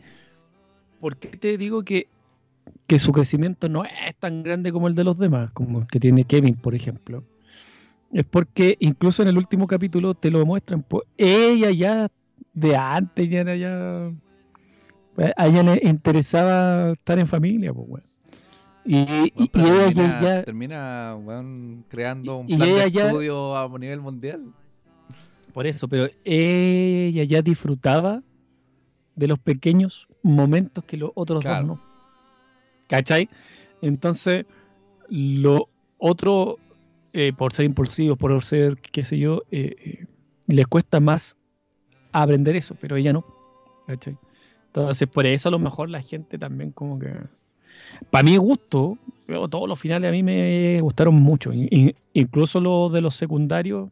¿por qué te digo que que su crecimiento no es tan grande como el de los demás, como el que tiene Kevin, por ejemplo, es porque incluso en el último capítulo te lo muestran, pues ella ya de antes, ya, ya pues, a ella le interesaba estar en familia, pues, weón. Y, y- Bueno, y pero ella termina, ya, termina, creando un y plan de ya- estudio a nivel mundial. por eso, pero ella ya disfrutaba de los pequeños momentos que los otros Claro. dos no. ¿Cachai? Entonces, lo otro, eh, por ser impulsivos, por ser, qué sé yo, eh, eh, les cuesta más aprender eso, pero ella no. ¿Cachai? Entonces, por eso a lo mejor la gente también como que... Para mi gusto, todos los finales a mí me gustaron mucho, in- in- incluso los de los secundarios,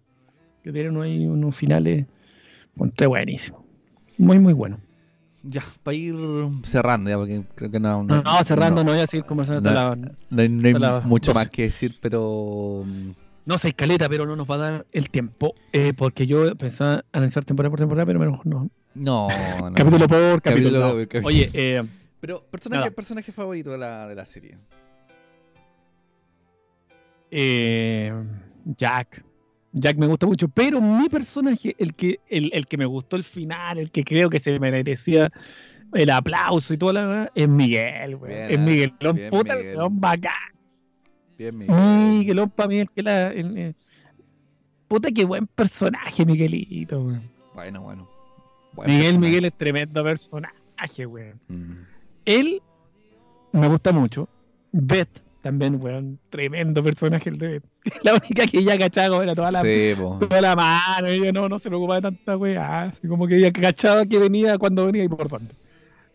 que tienen ahí unos finales, encontré buenísimo. Muy, muy bueno. Ya, para ir cerrando, ya, porque creo que no. No, no, cerrando, no, voy a seguir conversando no, hasta la- no hay, no hay mucho 12. más que decir, pero. No sé, escaleta, pero no nos va a dar el tiempo. eh, porque yo pensaba analizar temporada por temporada, pero mejor no. No, no. capítulo por capítulo. Capítulo capítulo. Oye, eh, Pero, personaje favorito de la, de la serie. eh, Jack. Jack me gusta mucho, pero mi personaje, el que, el, el que me gustó el final, el que creo que se merecía el aplauso y toda la verdad, es Miguel, güey. Bien, Es Miguelón, bien, puta, Miguel. Miguelón bacán. Bien, Miguel. Miguelón para mí el que la. el- el- puta, qué buen personaje, Miguelito, güey. Bueno, bueno. Buen Miguel, personaje. Miguel es tremendo personaje, güey. Mm. Él me gusta mucho. Beth también, weón. Tremendo personaje el de Beth. La única que ella cachaba era toda la, Sí, toda la mano. Ella no, no se preocupaba de tanta weá. Así como que ella cachaba que venía, cuando venía y por dónde.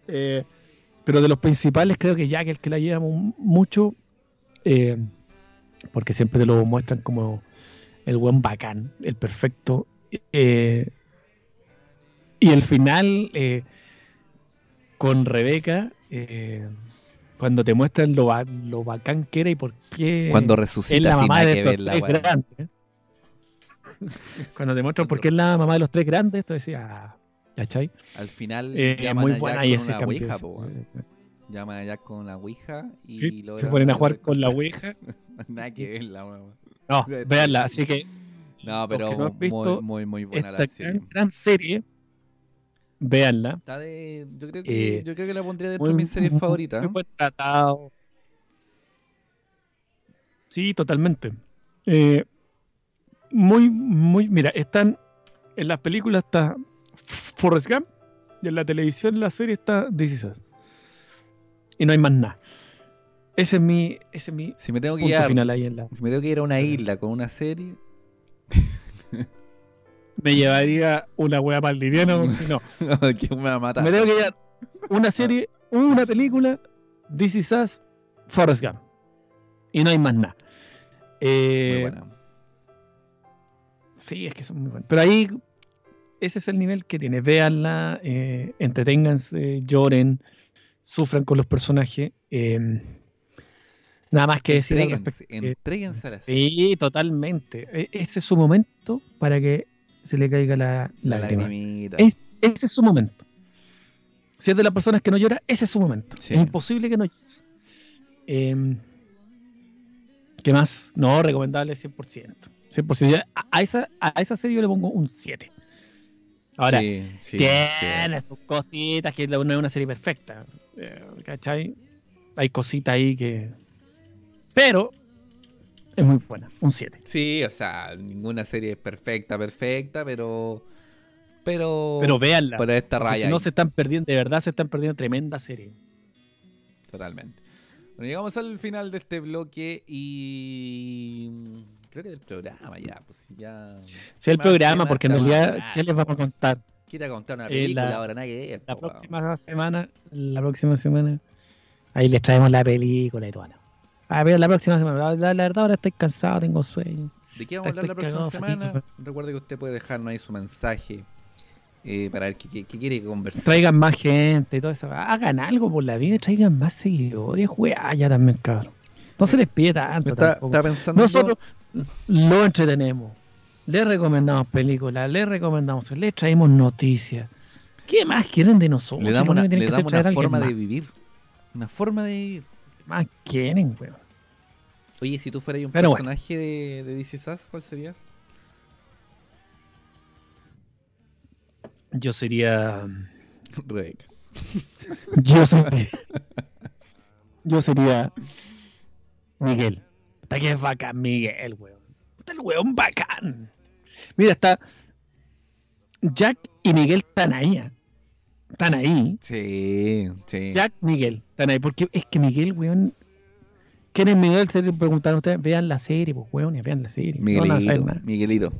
Eh, pero de los principales, creo que Jack es el que la lleva mu- mucho. eh, porque siempre te lo muestran como el buen bacán, el perfecto. eh, y el final, eh, con Rebeca, eh, cuando te muestran lo, lo bacán que era y por qué Cuando es resucita la sin mamá de la tres grandes. ¿eh? Cuando te muestran por qué es la mamá de los tres grandes, tú decías, ah, ¿cachai? Al final Eh, muy buena con ese cambio. ouija, po. Llaman a Jack con la ouija y Sí, lo se ponen a jugar con la ouija. Nada que ver la weá. No, Sí, véanla, así que No, pero no han muy, visto muy, muy buena la serie. gran, gran serie, véanla. Está de, yo creo que Eh, yo creo que la pondría dentro Muy- de mis series muy- favoritas. Muy buen tratado. Sí, totalmente. Eh, muy, muy, mira, están en las películas está Forrest Gump y en la televisión, la serie está This Is Us. Y no hay más nada. Ese es mi, ese es mi Si me tengo que punto ir, final ahí en la. si me tengo que ir a una isla con una serie, Me llevaría una wea valdiviana. porque No, que me va a matar. me tengo que llevar una serie, una película, This Is Us, Forrest Gump. Y no hay más nada. Muy Eh, buena. Sí, es que son muy buenos. Pero ahí, ese es el nivel que tiene. Véanla, eh, entreténganse, lloren, sufran con los personajes. eh, nada más que decir Entréguense, entréguense a la serie. Sí, totalmente. E- Ese es su momento para que se le caiga la, La lágrima. lagrimita. Es- Ese es su momento. Si es de las personas que no llora, ese es su momento. Sí. Es imposible que no llores. Eh, ¿Qué más? No, recomendable 100%. 100%. Ya A, a esa, a esa serie yo le pongo un 7. Ahora, Sí, sí, tiene sus cositas, que no es una serie perfecta. eh, ¿Cachai? Hay cositas ahí que... Pero es muy buena, un 7. Sí, o sea, ninguna serie es perfecta, perfecta, pero. Pero. Pero véanla. Pero esta raya. si no se están perdiendo, de verdad se están perdiendo tremenda serie. Totalmente. Bueno, llegamos al final de este bloque y. Creo que del programa ya. Pues ya. Sí, el programa, porque en realidad. ¿qué les vamos a contar? Quiera contar una Eh, película la- ahora, nada que ver, La po, próxima semana, la próxima semana, ahí les traemos la película y todo. A ver, la próxima semana, la, verdad ahora estoy cansado, tengo sueño. ¿De qué vamos a hablar la próxima cagado, semana? Recuerde que usted puede dejarnos ahí su mensaje eh, para ver qué, qué- qué quiere conversar. Traigan más gente y todo eso. Hagan algo por la vida, traigan más seguidores, weá, ya también, cabrón. No se les pide tanto. Está, tampoco. está pensando. Nosotros lo entretenemos. Les recomendamos películas, les recomendamos, les traemos noticias. ¿Qué más quieren de nosotros? le damos una, le damos una forma de vivir. Una forma de vivir. ¿Qué más quieren, weón? Oye, si tú fueras un Pero bueno. personaje de, de DC Sass, ¿cuál serías? Yo sería. Rebeca. Yo sería. Yo sería. Miguel. Está que es bacán, Miguel, weón. Está el weón bacán. Mira, está. Jack y Miguel están ahí. Están ahí. Sí, sí. Jack, Miguel. Están ahí. Porque es que Miguel, weón. ¿Quién es Miguel? Se le preguntaron ustedes. Vean la serie, pues, weón. Vean la serie. Miguelito. Miguelito.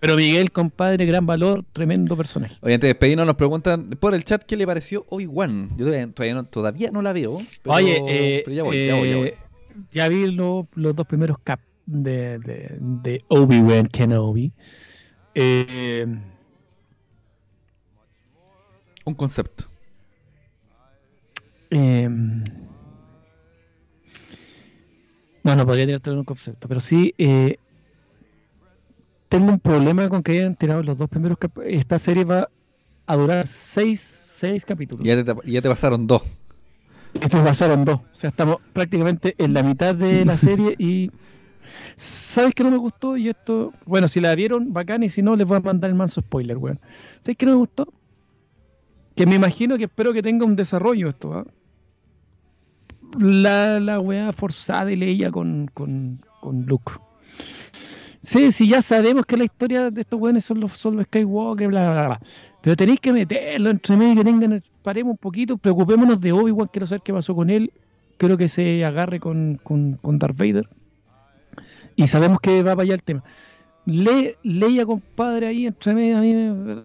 Pero Miguel, compadre, gran valor, tremendo personaje. Oye, antes de despedirnos, nos preguntan por el chat qué le pareció Obi-Wan. Yo todavía, todavía no, todavía no la veo. Pero, Oye, eh, pero ya voy, ya voy, ya voy. eh, ya vi lo- los dos primeros cap de, de, de Obi-Wan Kenobi. Eh, Un concepto. eh, no, no podría tirarte un concepto, pero sí eh, tengo un problema con que hayan tirado los dos primeros cap Esta serie va a durar seis, seis capítulos. Ya te, ya te pasaron dos. Estos pasaron dos. O sea, estamos prácticamente en la mitad de la serie y. ¿Sabes que no me gustó? Y esto. Bueno, si la vieron, bacán. Y si no, les voy a mandar el manso spoiler, weón. ¿Sabes que no me gustó? Que me imagino que espero que tenga un desarrollo esto, ¿ah? La, la weá forzada y leía con, con, con Luke. Sí, sí, ya sabemos que la historia de estos weones son los, son los Skywalker, bla, bla, bla. Pero tenéis que meterlo entre medio, que tengan, paremos un poquito, preocupémonos de Obi-Wan, quiero saber qué pasó con él. Creo que se agarre con, con, con Darth Vader. Y sabemos que va para allá el tema. Le, Leia, compadre, ahí entre medio, a mí me-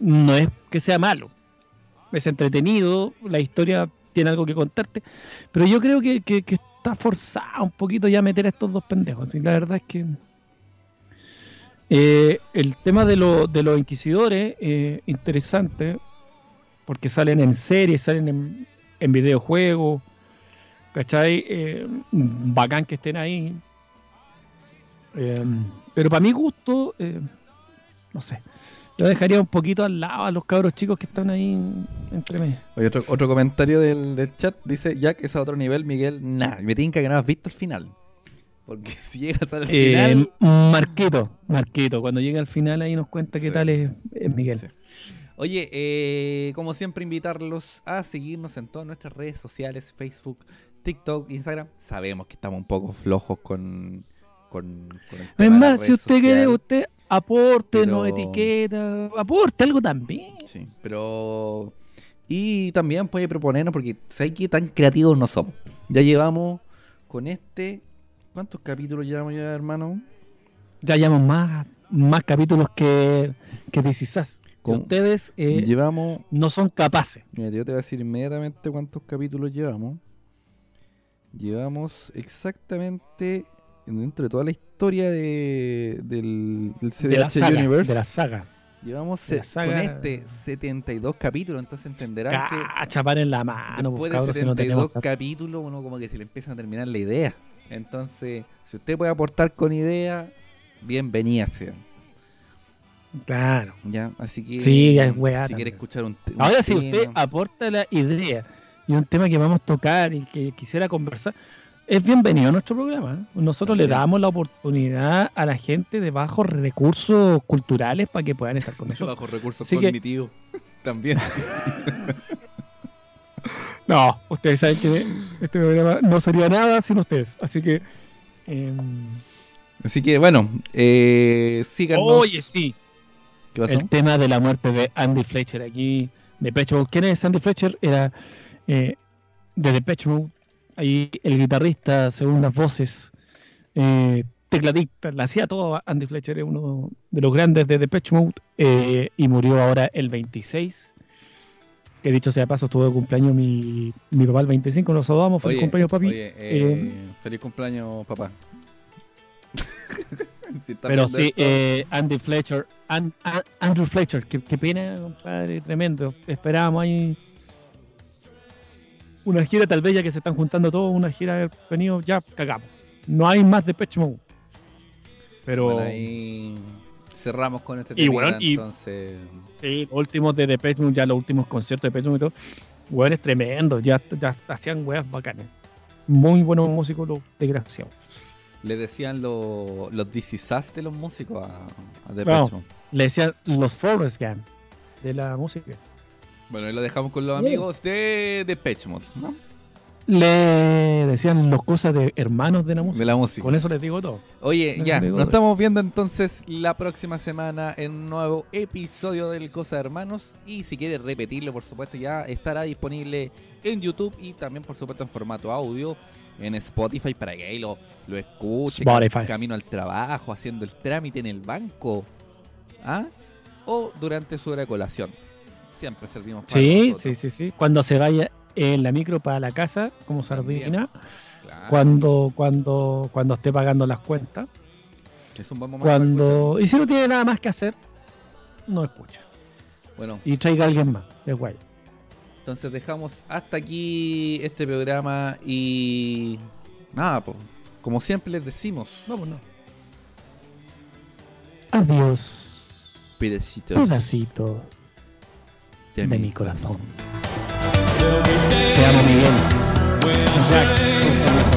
No es que sea malo. Es entretenido, la historia tiene algo que contarte. Pero yo creo que, que- está forzado un poquito ya meter a estos dos pendejos. La verdad es que. Eh, el tema de, lo- de los inquisidores, eh, interesante, porque salen en series, salen en, en videojuegos, ¿cachai? Eh, bacán que estén ahí. Eh, pero para mi gusto, no sé, yo dejaría un poquito al lado a los cabros chicos que están ahí entre medio. Oye, otro, otro comentario del, del chat dice: Jack es a otro nivel, Miguel, nah. Me tinca que no has visto el final. Porque si llegas al Eh, final. Marquito, Marquito, cuando llegue al final ahí nos cuenta qué tal es, es Miguel. Sí. Oye, eh, como siempre, invitarlos a seguirnos en todas nuestras redes sociales: Facebook, TikTok, Instagram. Sabemos que estamos un poco flojos con. con, con el Es tema de más, si usted quiere, usted aporte, no etiqueta, aporte algo también. Sí, pero. Y también puede proponernos, porque ¿sabes qué tan creativos no somos? Ya llevamos con este. ¿Cuántos capítulos llevamos ya, hermano? Ya llevamos más, más capítulos que, que. Que ¿Cómo? ustedes eh, Llevamos. no son capaces. Mira, yo te voy a decir inmediatamente cuántos capítulos llevamos. Llevamos exactamente. Dentro de toda la historia de, del, del CDH De la saga. Universe. De la saga. Llevamos la con este 72 capítulos, entonces entenderán que. Cacha, en la mano, Después de cabros, si no tenemos 72 capítulos, uno como que se le empieza a terminar la idea. Entonces, si usted puede aportar con idea, bienvenida sea. Claro. ¿Ya? Así que, Sí, es weá si quiere escuchar un, un Ahora, si usted aporta la idea y un tema que vamos a tocar y que quisiera conversar, es bienvenido a nuestro programa. Nosotros le damos la oportunidad a la gente de bajos recursos culturales para que puedan estar con nosotros. bajo recursos Así que- cognitivos también. No, ustedes saben que este programa no sería nada sin ustedes. Así que. em, Así que bueno, eh, síganos. oye, sí. ¿Qué pasó? El tema de la muerte de Andy Fletcher aquí. De Mode. ¿Quién es Andy Fletcher? Era eh, de Depeche Mode. Ahí el guitarrista, segundas voces, eh, tecladista, la hacía todo. Andy Fletcher es uno de los grandes de Depeche Mode eh, y murió ahora el 26. Que dicho sea de paso, estuvo de cumpleaños mi, mi papá el 25, nos saludamos, feliz cumpleaños papi. oye, eh, feliz cumpleaños, papá. Si Pero sí, esto, eh, Andy Fletcher, An- An- Andrew Fletcher, qué, qué pena, compadre, tremendo. Esperábamos ahí una gira tal vez ya que se están juntando todos, una gira haber venido, ya cagamos. No hay más de Mode. Pero bueno, ahí cerramos con este Y tema. bueno, y- entonces. sí, los últimos de Depeche Mode, ya los últimos conciertos de Depeche Mode y todo. Weones tremendos, ya, ya hacían weas bacanes. Muy buenos músicos los desgraciados. Le decían lo- los DC Sass de los músicos a, a Depeche. Mode. Le decían los Forrest Gump de la música. Bueno, y lo dejamos con los amigos de Depeche Mode, ¿no? Le decían los cosas de hermanos de la música. De la música. Con eso les digo todo. Oye, No ya, nos estamos viendo entonces la próxima semana en un nuevo episodio del Cosa de Hermanos. Y si quieres repetirlo, por supuesto, ya estará disponible en YouTube y también, por supuesto, en formato audio en Spotify para que ahí lo, lo escuche. Spotify. cam- Camino al trabajo, haciendo el trámite en el banco. ¿Ah? O durante su hora de colación. Siempre servimos para Sí, nosotros. sí, sí, sí. Cuando se vaya en la micro para la casa, como sardina. Claro, Cuando, cuando, cuando esté pagando las cuentas. es un buen momento Cuando. Y si no tiene nada más que hacer, no escucha. Bueno, Y traiga a alguien más. Es guay. Entonces dejamos hasta aquí este programa y nada, pues, como siempre les decimos, Vámonos. Adiós. pedacitos Pedacito de, de mi mi corazón. Te amo, Miguel. Jack.